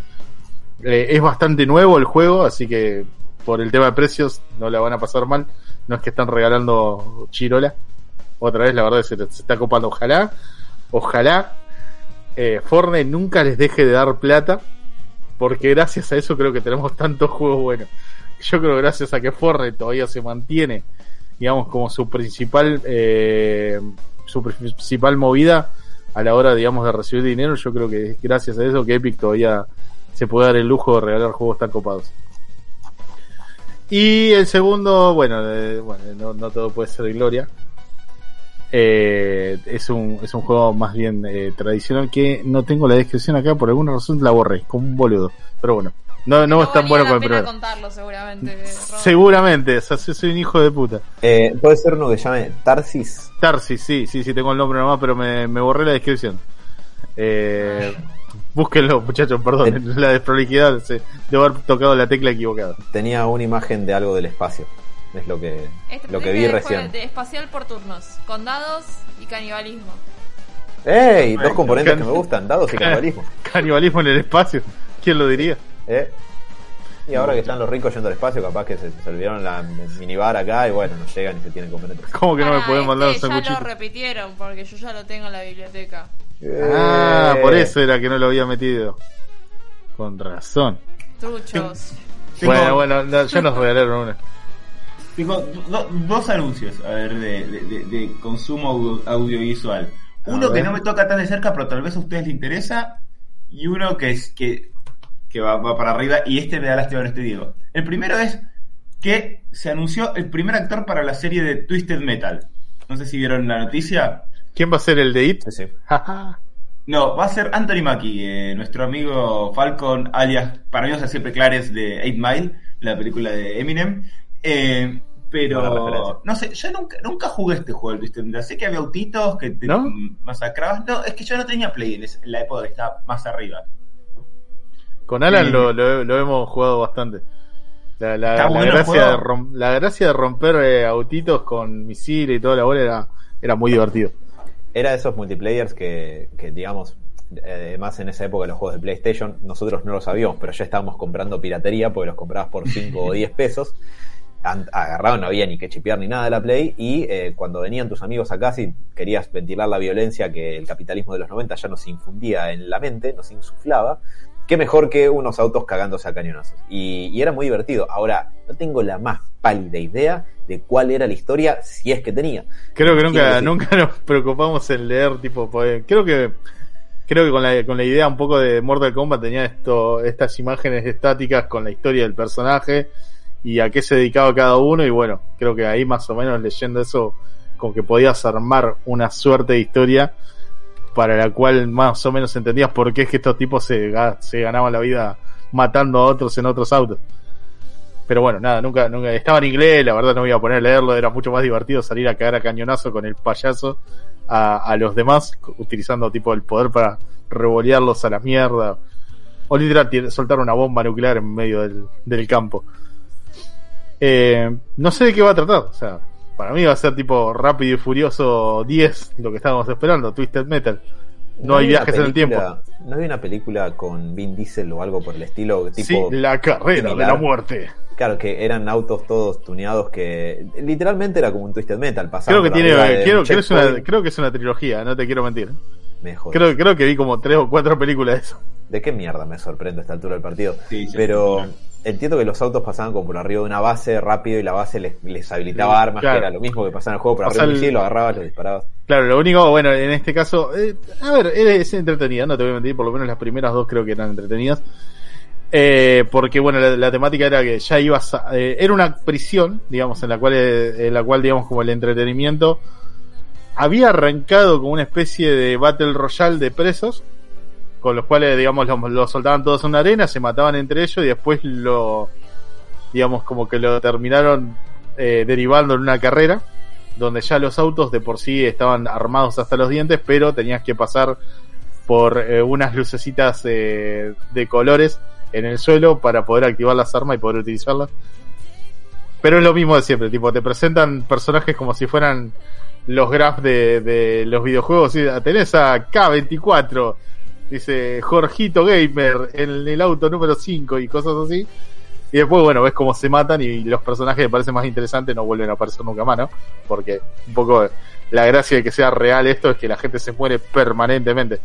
S1: Eh, es bastante nuevo el juego, así que por el tema de precios no la van a pasar mal. No es que están regalando chirola. otra vez la verdad se, se está copando. Ojalá, ojalá Fortnite nunca les deje de dar plata, porque gracias a eso creo que tenemos tantos juegos buenos. Yo creo que gracias a que Fortnite todavía se mantiene, digamos, como su principal, eh, su principal movida a la hora, digamos, de recibir dinero, yo creo que es gracias a eso que Epic todavía se puede dar el lujo de regalar juegos tan copados. Y el segundo, bueno, eh, bueno no, no todo puede ser gloria. Eh, es, un, es un juego más bien eh, tradicional que no tengo la descripción acá, por alguna razón la borré, como un boludo. Pero bueno, no, no, es tan bueno como el primero.
S3: contarlo seguramente. Robert.
S1: Seguramente, o sea, soy un hijo de puta.
S2: Eh, Puede ser uno que se llame Tarsis.
S1: Tarsis, sí, sí, sí, tengo el nombre nomás, pero me, me borré la descripción. Eh, búsquenlo, muchachos, perdón, la desprolijidad, se, debo haber tocado la tecla equivocada.
S2: Tenía una imagen de algo del espacio. Es lo que, lo que vi recién.
S3: de espacial por turnos, con dados y canibalismo.
S2: ¡Ey! Dos componentes
S1: Can-
S2: que me gustan, dados y canibalismo.
S1: Canibalismo en el espacio, ¿quién lo diría?
S2: ¿Eh? Y ahora que están los ricos yendo al espacio, capaz que se, se olvidaron la minibar acá y bueno, no llegan y se tienen que comer.
S1: ¿Cómo que no me pueden mandar un
S3: este ya lo repitieron porque yo ya lo tengo en la biblioteca.
S1: Ah,
S2: Eh,
S1: por eso era que no lo había metido. Con razón.
S3: Truchos.
S4: Tengo-
S1: Bueno, bueno, no, ya nos regalaron una.
S4: Tengo do- dos anuncios, a ver, de, de- de- de consumo audio- audiovisual. Uno que no me toca tan de cerca, pero tal vez a ustedes les interesa. Y uno que es que, que va, va para arriba. Y este me da lástima, no este digo. El primero es que se anunció el primer actor para la serie de Twisted Metal. No sé si vieron la noticia.
S1: ¿Quién va a ser el de It?
S2: Sí.
S4: No, va a ser Anthony Mackie, eh, nuestro amigo Falcon, alias, para mí va a ser siempre Clares de 8 Mile, la película de Eminem. Eh, pero, no sé, yo nunca, nunca jugué este juego, ¿viste? Sé que había autitos que te
S1: ¿No?
S4: masacrabas. No, es que yo no tenía Play en, en la época que estaba más arriba.
S1: Con Alan
S4: Sí.
S1: lo, lo- lo hemos jugado bastante. La, la-
S4: Está
S1: la
S4: bueno el
S1: gracia, de rom- la gracia de romper eh, autitos con misiles y toda la bola era, era muy divertido.
S2: Era de esos multiplayers que, que digamos, eh, además en esa época los juegos de PlayStation, nosotros no lo sabíamos, pero ya estábamos comprando piratería porque los comprabas por 5 o 10 pesos. An- Agarrado, no había ni que chipear ni nada de la Play. Y eh, cuando venían tus amigos acá, si querías ventilar la violencia que el capitalismo de los 90 ya nos infundía en la mente, nos insuflaba, qué mejor que unos autos cagándose a cañonazos. Y, y era muy divertido. Ahora, no tengo la más pálida idea de cuál era la historia, si es que tenía.
S1: Creo que nunca,
S2: decir-
S1: nunca nos preocupamos en leer, tipo, pues, creo que creo que con la, con la idea un poco de Mortal Kombat tenía esto, estas imágenes estáticas con la historia del personaje y a qué se dedicaba cada uno y bueno, creo que ahí más o menos leyendo eso, como que podías armar una suerte de historia para la cual más o menos entendías por qué es que estos tipos se, se ganaban la vida matando a otros en otros autos. Pero bueno, nada, nunca, nunca estaba en inglés, la verdad no me iba a poner a leerlo, era mucho más divertido salir a cagar a cañonazo con el payaso a, a los demás, utilizando tipo el poder para revolearlos a la mierda. O literal soltar una bomba nuclear en medio del, del campo. Eh, no sé de qué va a tratar, o sea, para mí va a ser tipo Rápido y Furioso 10, lo que estábamos esperando, Twisted Metal. No, hay viajes en el tiempo.
S2: película- No había una película con Vin Diesel o algo por el estilo, tipo,
S1: Sí, la carrera de la muerte.
S2: claro, que eran autos todos tuneados que literalmente era como un Twisted Metal. pasaban
S1: Creo que tiene, quiero, creo, es una, creo que es una trilogía, no te quiero mentir.
S2: Me.
S1: Creo, creo que vi como tres o cuatro películas de eso.
S2: ¿De qué mierda me sorprende a esta altura del partido?
S4: Sí, sí,
S2: Pero
S4: sí,
S2: entiendo que los autos pasaban como por arriba de una base rápido y la base les, les habilitaba
S1: Sí,
S2: armas,
S1: claro.
S2: que era lo mismo que pasaba en el juego, por arriba del
S1: el-
S2: cielo, lo agarrabas, lo disparabas.
S1: Claro, lo único, bueno, en este caso, eh, a ver, es entretenida, no te voy a mentir, por lo menos las primeras dos creo que eran entretenidas. Eh, porque bueno, la, la temática era que ya ibas a, eh, era una prisión, digamos, en la cual, eh, en la cual, digamos, como el entretenimiento había arrancado como una especie de Battle Royale de presos, con los cuales, digamos, los, soltaban todos en una arena, se mataban entre ellos y después lo, digamos, como que lo terminaron eh, derivando en una carrera, donde ya los autos de por sí estaban armados hasta los dientes, pero tenías que pasar por eh, unas lucecitas eh, de colores en el suelo para poder activar las armas y poder utilizarlas. Pero es lo mismo de siempre, tipo, te presentan personajes como si fueran los graphs de, los videojuegos. ¿sí? Tenés a K24, dice Jorgito Gamer en el auto número 5 y cosas así. Y después, bueno, ves cómo se matan y los personajes que parecen más interesantes no vuelven a aparecer nunca más, ¿no? Porque un poco la gracia de que sea real esto es que la gente se muere permanentemente.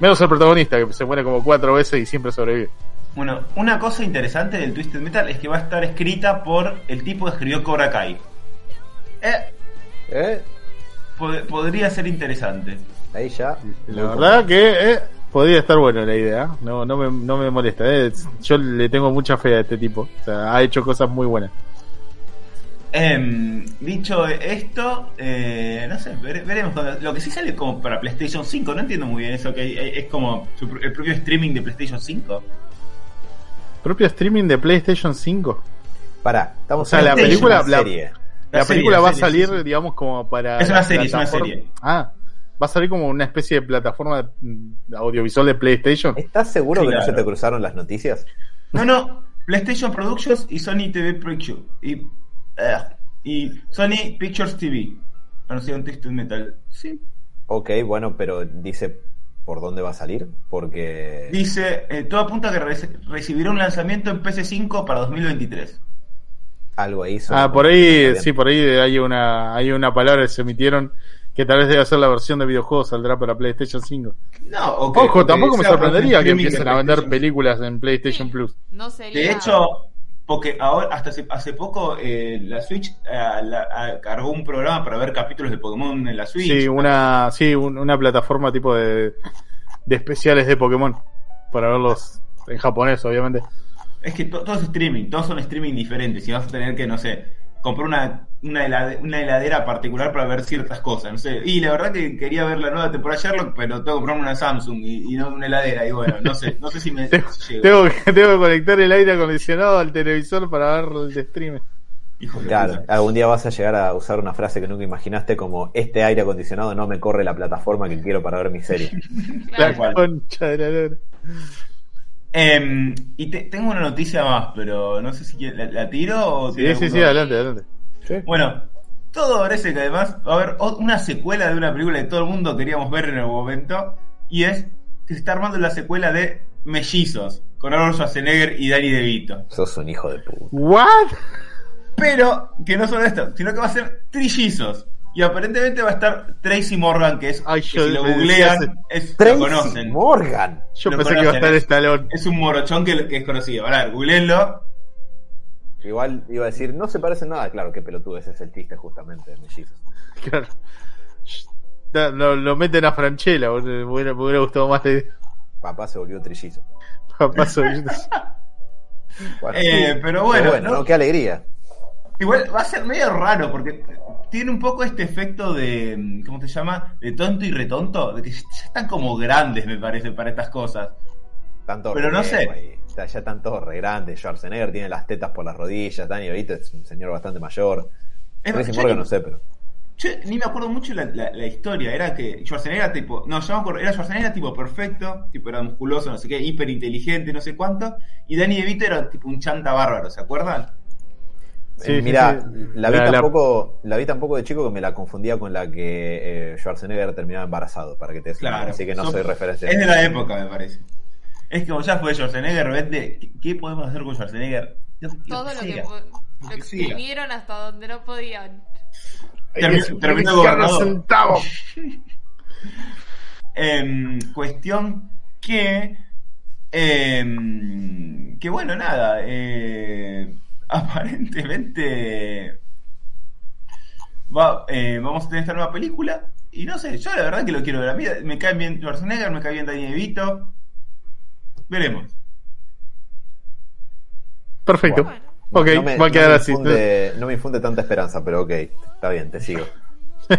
S1: Menos el protagonista, que se muere como cuatro veces y siempre sobrevive.
S4: Bueno, una cosa interesante del Twisted Metal es que va a estar escrita por el tipo que escribió Cobra Kai. Eh,
S2: ¿Eh?
S4: pod- podría ser interesante.
S2: Ahí ya.
S1: La verdad que eh, podría estar buena la idea, no, no, me, no me molesta. eh. Yo le tengo mucha fe a este tipo, o sea, ha hecho cosas muy buenas.
S4: Em, dicho esto, eh, no sé, vere- veremos. cuando- Lo que sí sale como para PlayStation 5, no entiendo muy bien eso, que es como su el propio streaming de PlayStation 5.
S1: Propio streaming de PlayStation 5.
S2: Pará, estamos
S1: O sea, la
S2: una
S1: película- la-
S2: serie.
S1: La,
S4: La serie,
S1: película
S4: la
S1: va a salir,
S4: sí, sí.
S1: digamos, como para.
S4: Es una serie, es una serie.
S1: Ah, va a salir como una especie de plataforma mm, audiovisual de PlayStation.
S2: ¿Estás seguro
S4: Sí,
S2: que no se te cruzaron las noticias?
S4: No, no, PlayStation Productions y Sony TV Pictures. Y, eh, y Sony Pictures TV. Anunciaron Twisted Metal. Sí.
S2: Ok, bueno, pero dice por dónde va a salir, porque...
S4: Dice, eh, todo apunta a que re- recibirá un lanzamiento en PC5 para 2023.
S2: Algo ahí.
S1: Ah, por ahí, sí, por ahí hay una, hay una palabra que se emitieron que tal vez debe ser la versión de videojuegos, saldrá para PlayStation 5.
S4: No, o que-
S1: Ojo, tampoco me sorprendería que empiecen a vender películas en PlayStation Plus.
S3: No sería.
S4: De hecho, porque ahora hasta hace, hace poco eh, la Switch eh, la- ah, cargó un programa para ver capítulos de Pokémon en la Switch.
S1: Sí, una, sí, un- una plataforma tipo de, de especiales de Pokémon. Para verlos en japonés, obviamente.
S4: Es que to- todo es streaming, todos son streaming diferentes y vas a tener que, no sé, comprar una, una, helade- una heladera particular para ver ciertas cosas, no sé. Y la verdad que quería ver la nueva temporada de Sherlock, pero tengo que comprarme una Samsung y, y no una heladera. Y bueno, no sé, no sé si me
S1: Tengo,
S4: si llego.
S1: tengo que, tengo que conectar el aire acondicionado al televisor para ver el de stream.
S2: Claro, algún día vas a llegar a usar una frase que nunca imaginaste como este aire acondicionado no me corre la plataforma que quiero para ver mi serie.
S1: La concha de la lora.
S4: Em, y te- tengo una noticia más, pero no sé si quiere- la, la tiro o
S1: Sí, sí, sí,
S4: alguno?
S1: adelante,
S4: Bueno, todo parece que además va a haber una secuela de una película que todo el mundo queríamos ver en algún momento. Y es que se está armando la secuela de Mellizos, con Arnold Schwarzenegger y Danny DeVito.
S2: Sos un hijo de puta.
S1: ¿What?
S4: Pero que no solo esto, sino que va a ser trillizos. Y aparentemente va a estar Tracy Morgan, que es,
S1: Ay,
S4: que
S1: yo
S4: si lo googlean, es, lo
S2: Tracy
S4: conocen.
S2: Morgan.
S1: Yo
S4: Lo
S1: pensé que iba a estar
S4: es-
S1: Stallone.
S4: Es un morochón que, que es conocido. A ver, googleenlo.
S2: Igual iba a decir, no se parecen nada. Claro, qué pelotudo, ese es el chiste justamente de mellizos.
S1: Claro. Lo, lo meten a Franchella, me hubiera, me hubiera gustado más de
S2: Papá se volvió trillizo.
S1: paso.
S2: Bueno,
S4: Eh, pero bueno,
S2: ¿no?
S4: ¿no?
S2: qué alegría.
S4: Igual va a ser medio raro porque tiene un poco este efecto de, ¿cómo se llama? De tonto y retonto, de que ya están como grandes, me parece, para estas cosas.
S2: Tanto
S4: Pero no sé.
S2: Ya, ya están todos re grandes. Schwarzenegger tiene las tetas por las rodillas. Danny DeVito es un señor bastante mayor.
S4: Es más, yo-
S2: no sé, pero.
S4: Yo ni me acuerdo mucho la, la- la historia, era que Schwarzenegger era tipo, no, yo me acuerdo, era Schwarzenegger era tipo perfecto, tipo era musculoso, no sé qué, hiper inteligente, no sé cuánto, y Danny DeVito era tipo un chanta bárbaro, ¿se acuerdan?
S1: Sí,
S2: Eh,
S1: sí,
S2: mira,
S1: sí.
S2: La, vi
S1: La-
S2: tampoco, la vi tampoco de chico que me la confundía con la que eh, Schwarzenegger terminaba embarazado, para que te des.
S4: Claro.
S2: Así que no soy referencia.
S4: Es de la época, me parece. Es como ya fue Schwarzenegger, vete, ¿qué, qué podemos hacer con Schwarzenegger?
S3: Todo lo que,
S4: Lo que
S3: exprimieron hasta donde no podían.
S4: Termi- terminó gobernador. Em, cuestión que. em, que bueno, nada. eh, aparentemente. va- eh, vamos a tener esta nueva película. Y no sé, yo la verdad que lo quiero ver. A mí me cae bien Schwarzenegger, me cae bien Danny DeVito. Veremos.
S1: Perfecto.
S3: Bueno.
S1: Ok,
S2: no me,
S1: va a quedar
S2: me
S1: así.
S2: infunde- no me infunde tanta esperanza, pero ok, está bien, te sigo.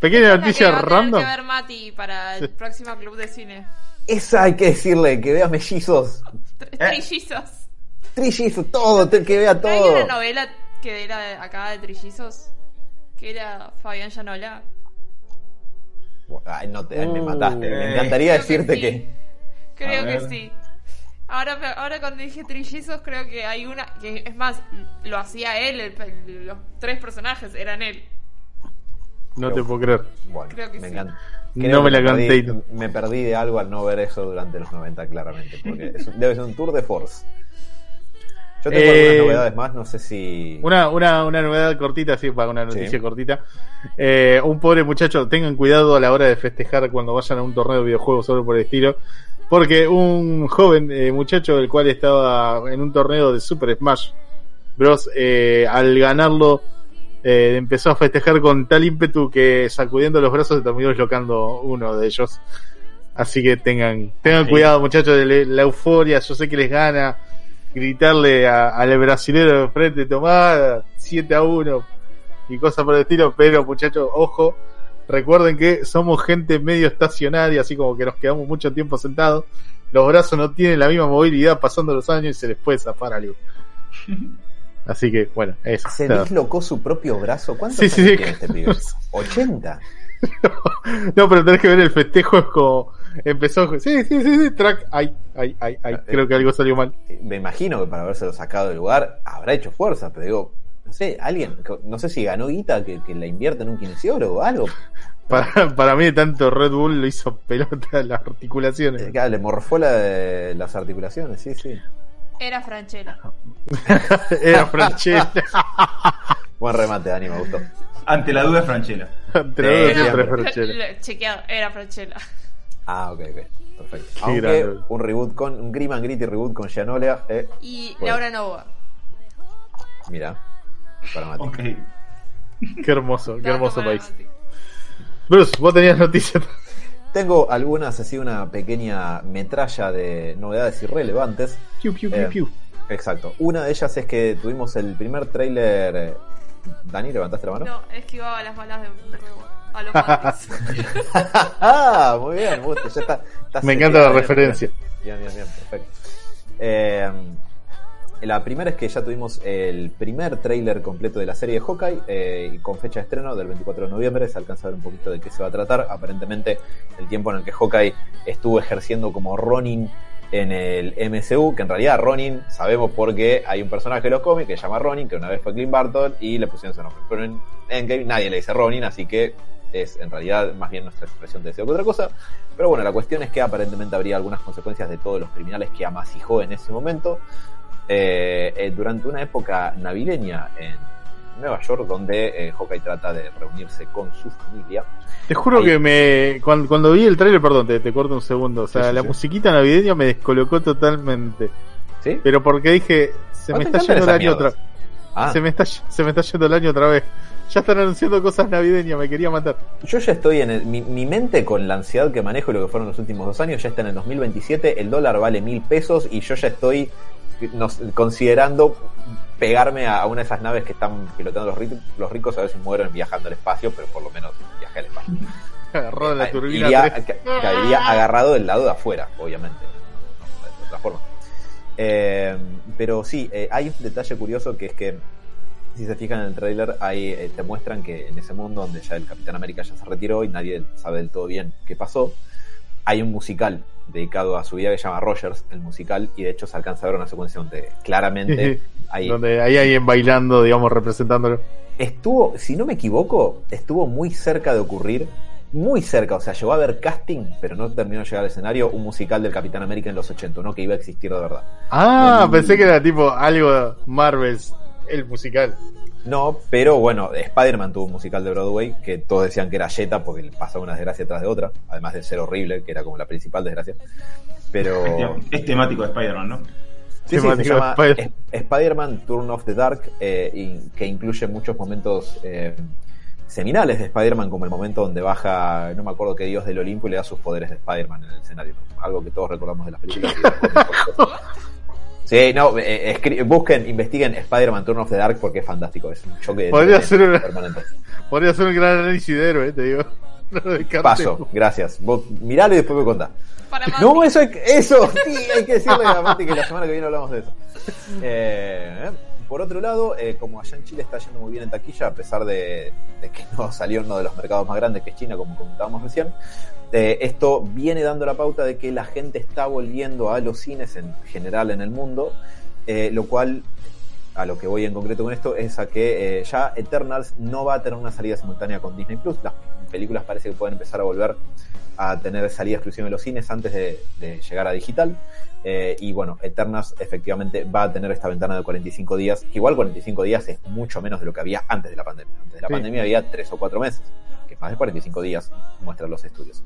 S1: Pequeña noticia
S3: va a
S1: random.
S3: que ver Mati para el próximo club de cine.
S2: Esa hay que decirle, que vea mellizos,
S4: Eh.
S3: Trillizos.
S2: trillizos, todo, que vea
S3: ¿No hay
S2: todo.
S3: una novela que era de- acá de Trillizos? Que era Fabián Llanola.
S2: Ay, no te, ay, me
S1: Uh,
S2: mataste. Me
S4: eh,
S2: encantaría
S3: que
S2: decirte
S3: sí.
S2: que.
S3: Creo que sí. Ahora, ahora cuando dije trillizos, creo que hay una. que Es más, lo hacía él, el- el- los tres personajes eran él.
S1: No te puedo creer.
S2: Bueno,
S3: Creo que
S2: me
S3: sí.
S2: encanta.
S1: No me la
S2: perdí-
S1: canté.
S2: Me perdí de algo al no ver eso durante los 90, claramente. Porque es- debe ser un tour de force. Yo tengo
S1: Eh,
S2: algunas novedades más, no sé si.
S1: Una, una, una novedad cortita, sí, para una noticia
S2: Sí.
S1: cortita. Eh, un pobre muchacho, tengan cuidado a la hora de festejar cuando vayan a un torneo de videojuegos solo por el estilo. Porque un joven eh, muchacho, el cual estaba en un torneo de Super Smash Bros, eh, al ganarlo, eh, empezó a festejar con tal ímpetu que sacudiendo los brazos se terminó deslocando uno de ellos. Así que tengan, tengan
S4: Sí.
S1: cuidado, muchachos, de la euforia. Yo sé que les gana gritarle al brasilero de frente, tomá 7 a 1 y cosas por el estilo, pero muchachos, ojo, recuerden que somos gente medio estacionaria, así como que nos quedamos mucho tiempo sentados, los brazos no tienen la misma movilidad pasando los años y se les puede zafar algo. Así que, bueno, eso.
S2: Se
S1: nada.
S2: dislocó su propio brazo. ¿Cuántos
S1: Sí,
S2: años
S1: sí, sí.
S2: tiene este pibe? 80.
S1: No, pero tenés que ver el festejo, es como empezó, sí, sí, sí, sí, track, ay, ay, ay, ay, creo que algo salió mal.
S2: Me imagino que para habérselo sacado del lugar habrá hecho fuerza, pero digo, no sé, alguien, no sé si ganó guita que, que la invierte en un kinesiólogo o algo.
S1: Para, para mí, tanto Red Bull lo hizo pelota las articulaciones.
S2: Eh, claro, le morfó la- las articulaciones, sí, sí.
S3: Era Franchella.
S1: Era Franchella.
S2: Buen remate, Dani, me gustó.
S4: Ante la duda, Franchella.
S1: Los dos
S2: Sí,
S1: siempre. Franchella.
S3: Chequeado, era Franchella.
S2: Ah, ok, ok. Perfecto.
S1: Qué
S2: Aunque
S1: grande.
S2: un reboot con, un Grim and Gritty reboot con Gianolea, eh,
S3: Y
S2: Bueno.
S3: Laura Nova.
S2: mira, para Mati.
S4: Ok.
S1: Qué hermoso, qué hermoso país. Bruce, vos tenías noticias.
S2: Tengo algunas, así una pequeña metralla de novedades irrelevantes.
S1: Piu, piu,
S2: Eh,
S1: piu, piu.
S2: Exacto. Una de ellas es que tuvimos el primer tráiler. Dani, ¿levantaste la mano?
S3: No, esquivaba las balas de a los
S2: ah, muy bien, me gusta, ya está, está
S1: Me encanta la
S2: bien,
S1: referencia.
S2: Bien, bien, bien, perfecto. Eh, la primera es que ya tuvimos el primer tráiler completo de la serie de Hawkeye eh, y con fecha de estreno del 24 de noviembre. Se alcanza a ver un poquito de qué se va a tratar. Aparentemente, el tiempo en el que Hawkeye estuvo ejerciendo como Ronin en el MCU, que en realidad Ronin sabemos porque hay un personaje de los cómics que se llama Ronin, que una vez fue Clint Barton y le pusieron ese nombre. Pero en Endgame nadie le dice Ronin, así que es en realidad más bien nuestra expresión de deseo que otra cosa. Pero bueno, la cuestión es que aparentemente habría algunas consecuencias de todos los criminales que amasijó en ese momento eh, eh, durante una época navideña en Nueva York, donde eh, Hawkeye trata de reunirse con su familia.
S1: Te juro
S2: Ahí.
S1: que me cuando, cuando vi el trailer, perdón, te, te corto un segundo. O sea,
S2: Sí, sí,
S1: la
S2: sí.
S1: musiquita navideña me descolocó totalmente.
S2: ¿Sí?
S1: Pero porque dije, se
S2: ¿No
S1: me está yendo el año otra?
S2: Ah,
S1: se me está se me está yendo el año otra vez. Ya están anunciando cosas navideñas, me quería matar.
S2: yo ya estoy en el- mi, mi mente con la ansiedad que manejo y lo que fueron los últimos dos años, ya está en el 2027, el dólar vale mil pesos y yo ya estoy nos- considerando pegarme a, a una de esas naves que están pilotando los, los ricos, a ver si mueren viajando al espacio, pero por lo menos viaje al espacio.
S1: Agarró la turbina
S2: iría,
S1: 3.
S2: ca- caería agarrado del lado de afuera, obviamente. No, de otra forma. Eh, pero sí, eh, hay un detalle curioso que es que, si se fijan en el trailer, ahí eh, te muestran que en ese mundo donde ya el Capitán América ya se retiró y nadie sabe del todo bien qué pasó, hay un musical dedicado a su vida que se llama Rogers, el musical, y de hecho se alcanza a ver una secuencia donde claramente hay,
S1: Donde hay alguien bailando, digamos, representándolo.
S2: estuvo, si no me equivoco, estuvo muy cerca de ocurrir, muy cerca, o sea, llegó a haber casting, pero no terminó de llegar al escenario, un musical del Capitán América en los 80, no que iba a existir de verdad.
S1: Ah, pensé que era tipo algo Marvels, el musical.
S2: No, pero bueno, Spider-Man tuvo un musical de Broadway que todos decían que era Jetta porque le pasaba una desgracia tras de otra, además de ser horrible, que era como la principal desgracia. Pero
S4: Es temático de Spider-Man, ¿no?
S2: Sí, se llama
S1: Spider-
S2: Spider-Man Turn of the Dark, eh, y- que incluye muchos momentos eh, seminales de Spider-Man, como el momento donde baja, no me acuerdo qué dios del Olimpo y le da sus poderes de Spider-Man en el escenario. ¿no? Algo que todos recordamos de las películas. sí, no, eh, escri- busquen, investiguen Spider-Man Turn of the Dark porque es fantástico, es un choque de
S1: Podría
S2: trenes
S1: ser una-
S2: permanente.
S1: Podría ser un gran análisis de héroe, te digo. No lo descartes.
S2: Paso, gracias. Vos miralo y después me contás. No, eso, hay que- eso, sí, hay que decirle a Mati que la semana que viene hablamos de eso. Eh, por otro lado, eh, como allá en Chile está yendo muy bien en taquilla, a pesar de, de que no salió en uno de los mercados más grandes que es China, como comentábamos recién, eh, esto viene dando la pauta de que la gente está volviendo a los cines en general en el mundo, eh, lo cual, a lo que voy en concreto con esto, es a que eh, ya Eternals no va a tener una salida simultánea con Disney Plus. Las películas parece que pueden empezar a volver a tener salida exclusiva en los cines antes de, de llegar a digital. Y bueno, Eternas efectivamente va a tener esta ventana de 45 días, que igual 45 días es mucho menos de lo que había antes de la pandemia. Antes de la
S1: Sí.
S2: pandemia había 3 o 4 meses, más de 45 días muestran los estudios.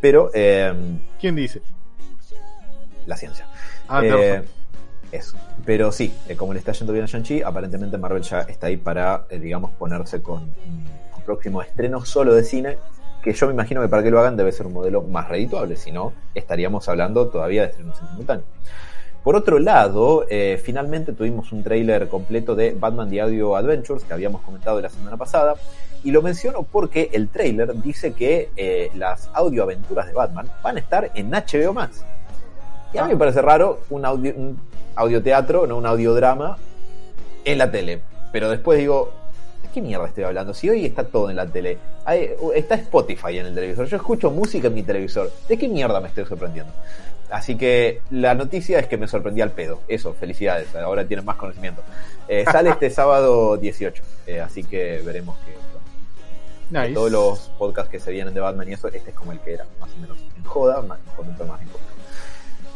S2: Pero eh,
S1: ¿Quién dice?
S2: la ciencia.
S1: Ah,
S2: Eh, eso. Pero sí, eh, como le está yendo bien a Shang-Chi, aparentemente Marvel ya está ahí para, digamos, ponerse con un próximo estreno solo de cine, que yo me imagino que para que lo hagan debe ser un modelo más redituable, si no, estaríamos hablando todavía de estrenos en simultáneo. Por otro lado, eh, finalmente tuvimos un tráiler completo de Batman The Audio Adventures que habíamos comentado la semana pasada. Y lo menciono porque el tráiler dice que eh, las audioaventuras de Batman van a estar en HBO Max. Y a mí me parece raro un, audio, un audioteatro, no un audiodrama, en la tele. Pero después digo, ¿de qué mierda estoy hablando? Si hoy está todo en la tele. Hay- está Spotify en el televisor. Yo escucho música en mi televisor. ¿De qué mierda me estoy sorprendiendo? Así que la noticia es que me sorprendí al pedo. Eso, felicidades. Ahora tienen más conocimiento. Eh, sale este sábado 18. eh, así que veremos que
S1: Nice.
S2: todos los podcasts que se vienen de Batman y eso, este es como el que era, más o menos en joda, más, con un más en joda.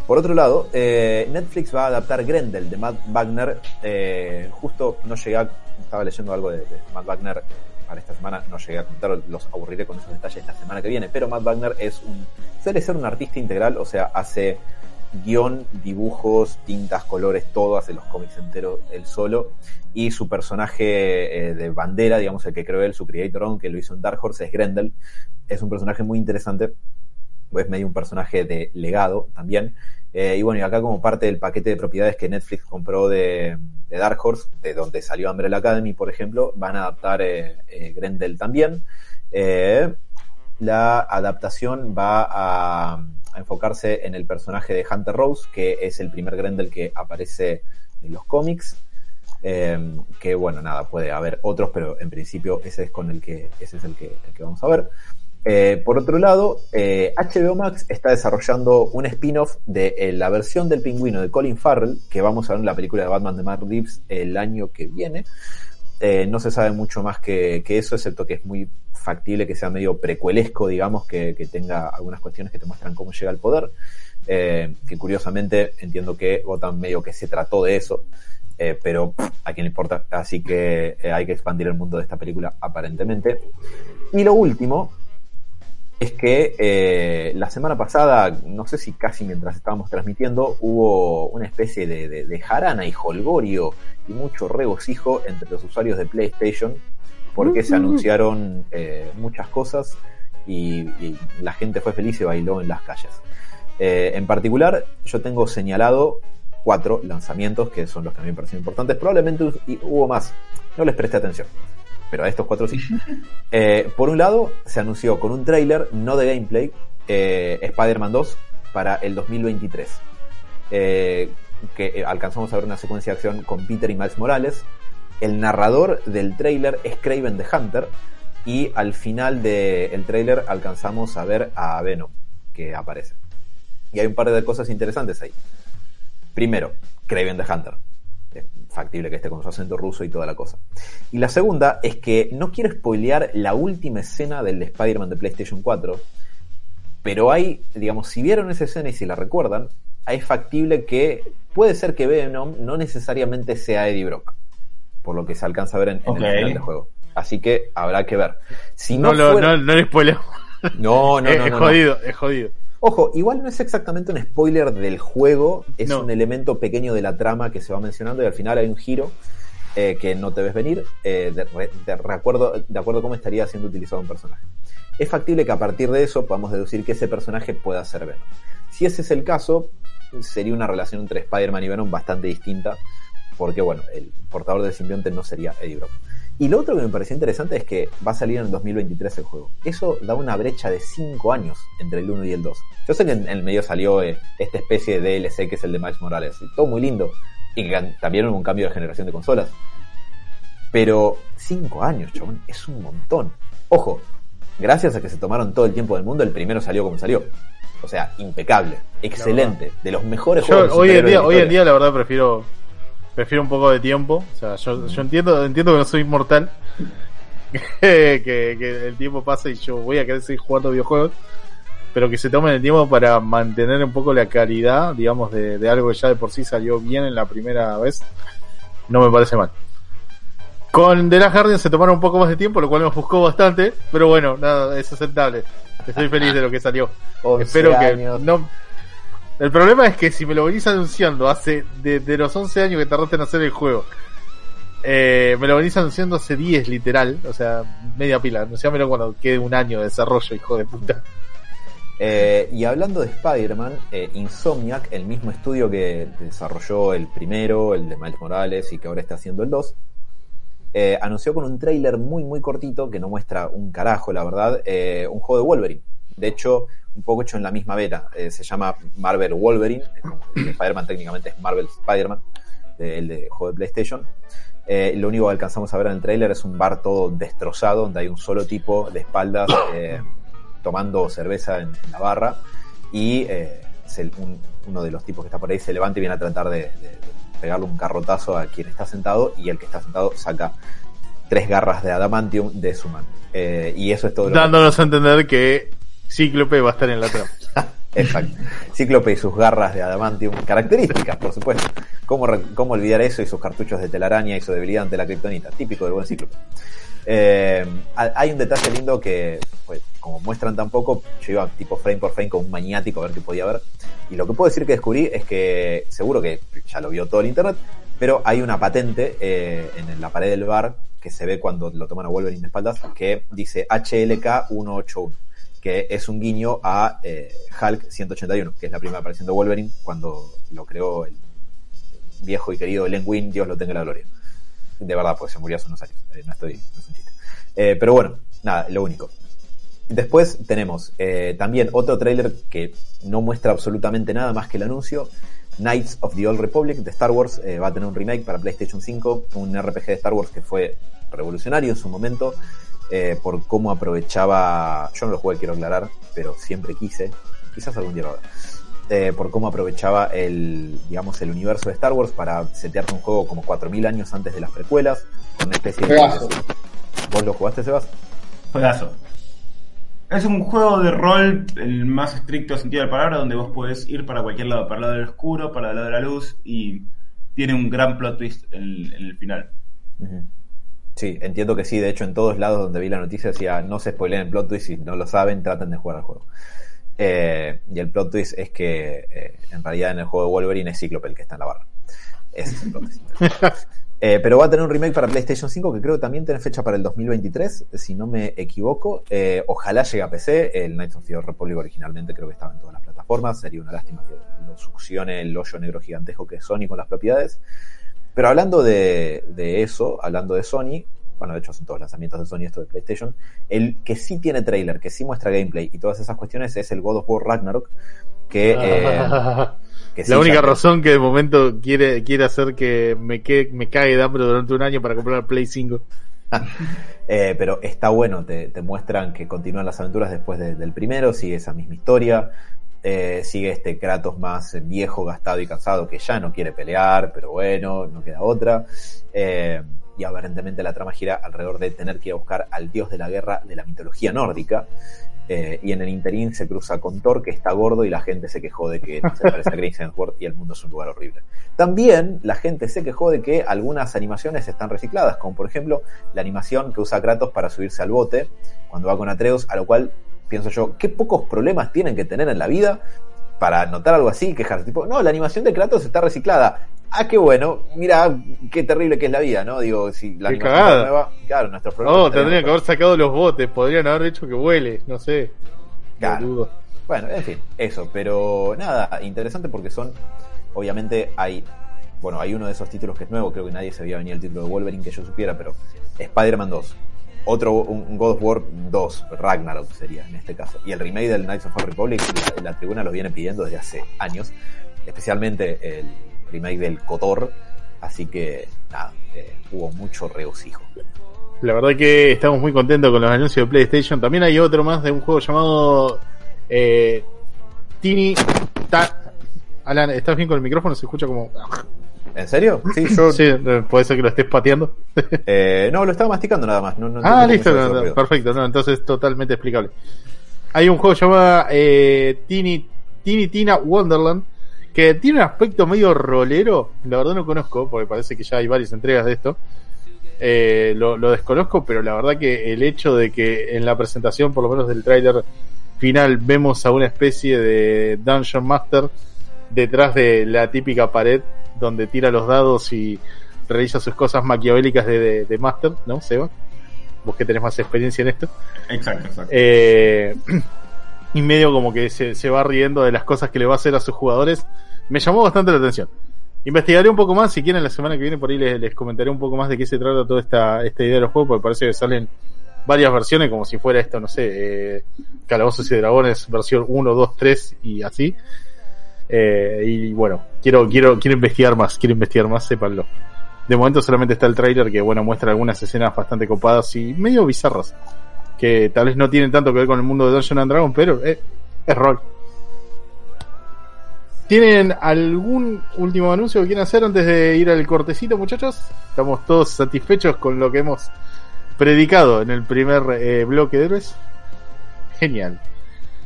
S2: Por otro lado, eh, Netflix va a adaptar Grendel de Matt Wagner. eh, justo no llegué a, estaba leyendo algo de, de Matt Wagner para esta semana, no llegué a contar, los aburriré con esos detalles esta semana que viene, pero Matt Wagner es un, suele ser un artista integral, o sea, hace guion, dibujos, tintas, colores, todo, hace los cómics enteros él solo. Y su personaje eh, de bandera, digamos, el que creó él, su creator own, que lo hizo en Dark Horse, es Grendel. Es un personaje muy interesante, es medio un personaje de legado también. Eh, y bueno, y acá como parte del paquete de propiedades que Netflix compró de, Dark Horse, de donde salió Umbrella Academy, por ejemplo, van a adaptar eh, Grendel también. La adaptación va a, a enfocarse en el personaje de Hunter Rose, que es el primer Grendel que aparece en los cómics. Eh, que bueno, nada, puede haber otros, pero en principio ese es con el que, ese es el que, vamos a ver. Eh, por otro lado, eh, HBO Max está desarrollando un spin-off de eh, la versión del pingüino de Colin Farrell, que vamos a ver en la película de Batman de Matt Reeves el año que viene. Eh, no se sabe mucho más que, que eso, excepto que es muy factible que sea medio precuelesco, digamos, que, que tenga algunas cuestiones que te muestran cómo llega al poder. Eh, que curiosamente entiendo que Gotham medio que se trató de eso, eh, pero a quién le importa. Así que eh, hay que expandir el mundo de esta película aparentemente. Y lo último es que eh, la semana pasada, no sé si casi mientras estábamos transmitiendo, hubo una especie de, de, de jarana y holgorio y mucho regocijo entre los usuarios de PlayStation porque se anunciaron eh, muchas cosas y, y la gente fue feliz y bailó en las calles. Eh, en particular, yo tengo señalado cuatro lanzamientos que son los que a mí me parecen importantes. Probablemente hubo más, no les presté atención, pero a estos cuatro sí. Eh, por un lado, se anunció con un tráiler, no de gameplay, eh, Spider-Man 2 para el 2023. Eh, que alcanzamos a ver una secuencia de acción con Peter y Miles Morales. El narrador del tráiler es Craven the Hunter. Y al final del tráiler alcanzamos a ver a Venom, que aparece. Y hay un par de cosas interesantes ahí. Primero, Craven the Hunter. Factible que esté con su acento ruso y toda la cosa. Y la segunda es que no quiero spoilear la última escena del Spider-Man de PlayStation 4, pero hay, digamos, si vieron esa escena y si la recuerdan, es factible que puede ser que Venom no necesariamente sea Eddie Brock, por lo que se alcanza a ver en, el final del juego. Así que habrá que ver. Si
S1: No,
S2: no,
S1: lo,
S2: fuera-
S1: no, no
S2: no, no, no,
S1: es jodido, es jodido.
S2: Ojo, igual no es exactamente un spoiler del juego, es
S1: No.
S2: un elemento pequeño de la trama que se va mencionando y al final hay un giro eh, que no te ves venir eh, de, recuerdo, de acuerdo a cómo estaría siendo utilizado un personaje. Es factible que a partir de eso podamos deducir que ese personaje pueda ser Venom. Si ese es el caso, sería una relación entre Spider-Man y Venom bastante distinta, porque bueno, el portador del simbionte no sería Eddie Brock. Y lo otro que me pareció interesante es que va a salir en el 2023 el juego. Eso da una brecha de 5 años entre el 1 y el 2. Yo sé que en el medio salió eh, esta especie de DLC que es el de Miles Morales. Y todo muy lindo. Y que también hubo un cambio de generación de consolas. Pero 5 años, chabón, es un montón. Ojo, gracias a que se tomaron todo el tiempo del mundo, el primero salió como salió. O sea, impecable, excelente, de los mejores
S1: Yo
S2: juegos. de
S1: hoy en día, hoy en día la verdad prefiero prefiero un poco de tiempo. O sea, yo, yo entiendo, entiendo que no soy inmortal. que, que el tiempo pasa y yo voy a querer seguir jugando videojuegos, pero que se tomen el tiempo para mantener un poco la calidad, digamos, de, de algo que ya de por sí salió bien en la primera vez, no me parece mal. Con The Last Guardian se tomaron un poco más de tiempo, lo cual me ofuscó bastante, pero bueno, nada, es aceptable. Estoy feliz de lo que salió.
S2: 11
S1: Espero que no. El problema es que si me lo venís anunciando hace de, los 11 años que tardaste en hacer el juego, eh, me lo venís anunciando hace 10 literal, o sea, media pila. Anunciámelo cuando quede un año de desarrollo, hijo de puta.
S2: Eh, y hablando de Spider-Man, eh, Insomniac, el mismo estudio que desarrolló el primero, el de Miles Morales y que ahora está haciendo el 2, eh, anunció con un tráiler muy muy cortito que no muestra un carajo, la verdad, un juego de Wolverine. De hecho, un poco hecho en la misma vena. Eh, se llama Marvel Wolverine. Spider-Man técnicamente es Marvel Spider-Man, de- el de juego de PlayStation. Eh, lo único que alcanzamos a ver en el tráiler es un bar todo destrozado, donde hay un solo tipo de espaldas eh, tomando cerveza en, la barra y eh, uno de los tipos que está por ahí se levanta y viene a tratar de, pegarle un carrotazo a quien está sentado y el que está sentado saca tres garras de adamantium de su mano. Y eso es todo lo que-
S1: Dándonos a entender que Cíclope va a estar en la trama.
S2: Exacto. Cíclope y sus garras de adamantium, características, por supuesto. ¿Cómo, cómo olvidar eso y sus cartuchos de telaraña y su debilidad ante la kriptonita? Típico del buen Cíclope. Eh, ha- hay un detalle lindo que, pues, como muestran tampoco, yo iba tipo frame por frame con un maniático a ver qué podía ver. Y lo que puedo decir que descubrí es que, seguro que ya lo vio todo el internet, pero hay una patente eh, en la pared del bar que se ve cuando lo toman a Wolverine de espaldas que dice HLK 181 que es un guiño a eh, Hulk 181, que es la primera aparición de Wolverine cuando lo creó el viejo y querido Len Wein, Dios lo tenga en la gloria. De verdad, pues se murió hace unos años, eh, no, estoy, no es un chiste. Eh, pero bueno, nada, lo único. Después tenemos también otro tráiler que no muestra absolutamente nada más que el anuncio. Knights of the Old Republic de Star Wars va a tener un remake para PlayStation 5, un RPG de Star Wars que fue revolucionario en su momento eh, por cómo aprovechaba, yo no lo jugué quiero aclarar, pero siempre quise, quizás algún día lo haga, eh, por cómo aprovechaba el, digamos, el universo de Star Wars para setearte un juego como 4.000 años antes de las precuelas, con una especie de...
S5: Juegazo.
S2: ¿Vos lo jugaste, Sebas?
S4: Juegazo. Es un juego de rol, el más estricto sentido de la palabra, donde vos podés ir para cualquier lado, para el lado del oscuro, para el lado de la luz, y tiene un gran plot twist en, en el final.
S2: Ujú. Sí, entiendo que sí. De hecho, en todos lados donde vi la noticia decía no se spoileen el plot twist. Si no lo saben, traten de jugar al juego. Eh, y el plot twist es que eh, en realidad en el juego de Wolverine es Cíclope el que está en la barra. Ese es el plot twist. Eh, pero va a tener un remake para PlayStation 5 que creo que también tiene fecha para el 2023, si no me equivoco. Eh, ojalá llegue a PC. El Knights of the Old Republic originalmente creo que estaba en todas las plataformas. Sería una lástima que lo succione el hoyo negro gigantesco que es Sony con las propiedades. Pero hablando de, de eso, hablando de Sony, bueno, de hecho son todos lanzamientos de Sony esto de PlayStation, el que sí tiene trailer, que sí muestra gameplay y todas esas cuestiones es el God of War Ragnarok, que, eh, que sí,
S1: la única razón que de momento quiere, quiere hacer que me, quede, me cague de hambre durante un año para comprar Play 5.
S2: Eh, pero está bueno, te, te muestran que continúan las aventuras después de- del primero, sigue esa misma historia, eh, sigue este Kratos más eh, viejo, gastado y cansado que ya no quiere pelear, pero bueno, no queda otra. Eh, y aparentemente la trama gira alrededor de tener que ir a buscar al dios de la guerra de la mitología nórdica. Y en el interín se cruza con Thor, que está gordo, y la gente se quejó de que se parece a Chris Hemsworth y el mundo es un lugar horrible. También la gente se quejó de que algunas animaciones están recicladas, como por ejemplo la animación que usa Kratos para subirse al bote cuando va con Atreus, a lo cual pienso yo, qué pocos problemas tienen que tener en la vida para notar algo así y quejarse. Tipo, no, la animación de Kratos está reciclada. Ah, qué bueno, mira qué terrible que es la vida, ¿no? Digo, si la
S1: Qué
S2: animación
S1: cagada.
S2: nueva, claro, nuestros problemas.
S1: No,
S2: estarían
S1: tendrían que haber sacado los botes, podrían haber hecho que vuele, no sé.
S2: Claro. Bueno, en fin, eso, pero nada, interesante porque son, obviamente hay, bueno, hay uno de esos títulos que es nuevo, creo que nadie sabía venir el título de Wolverine que yo supiera, pero Spider-Man 2, otro, un, God of War 2, Ragnarok sería en este caso, y el remake del Knights of the Republic, la, tribuna lo viene pidiendo desde hace años, especialmente el remake del Kotor, así que nada, eh, hubo mucho regocijo.
S1: La verdad que estamos muy contentos con los anuncios de PlayStation. También hay otro más de un juego llamado eh, Tiny Ta- Alan, ¿estás bien con el micrófono? Se escucha como.
S2: ¿En serio? Sí, yo.
S1: Sí, eh, puede ser que lo estés pateando.
S2: eh, no, lo estaba masticando nada más. No, no
S1: ah, listo, no, perfecto, no, entonces totalmente explicable. Hay un juego llamado eh, Tiny Tina Wonderland que tiene un aspecto medio rolero. La verdad no conozco, porque parece que ya hay varias entregas de esto. Eh, lo, lo desconozco, pero la verdad que el hecho de que en la presentación, por lo menos del tráiler final, vemos a una especie de Dungeon Master detrás de la típica pared donde tira los dados y realiza sus cosas maquiavélicas de, de- de Master, ¿no, Seba? Vos que tenés más experiencia en esto.
S4: Exacto, exacto.
S1: Eh, y medio como que se, se va riendo de las cosas que le va a hacer a sus jugadores. Me llamó bastante la atención. Investigaré un poco más, si quieren la semana que viene por ahí les, les comentaré un poco más de qué se trata toda esta, esta idea de los juegos, porque parece que salen varias versiones, como si fuera esto, no sé, eh, Calabozos y Dragones, versión 1, 2, 3 y así. Eh, y bueno, quiero, quiero, quiero investigar más, quiero investigar más, sépanlo. De momento solamente está el trailer que bueno muestra algunas escenas bastante copadas y medio bizarras que tal vez no tienen tanto que ver con el mundo de Dungeons and Dragons, pero eh, es rol. ¿Tienen algún último anuncio que quieran hacer antes de ir al cortecito, muchachos? Estamos todos satisfechos con lo que hemos predicado en el primer eh, bloque de héroes. Genial.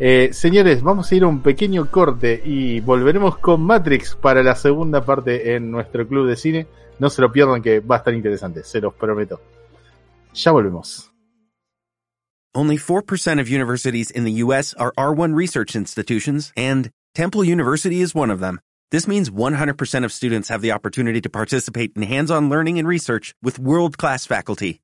S1: Eh, señores, vamos a ir a un pequeño corte y volveremos con Matrix para la segunda parte en nuestro club de cine. No se lo pierdan que va a estar interesante, se los prometo. Ya volvemos.
S6: Only 4% of universities in the U.S. are R1 research institutions, and Temple University is one of them. This means 100% of students have the opportunity to participate in hands on learning and research with world class faculty.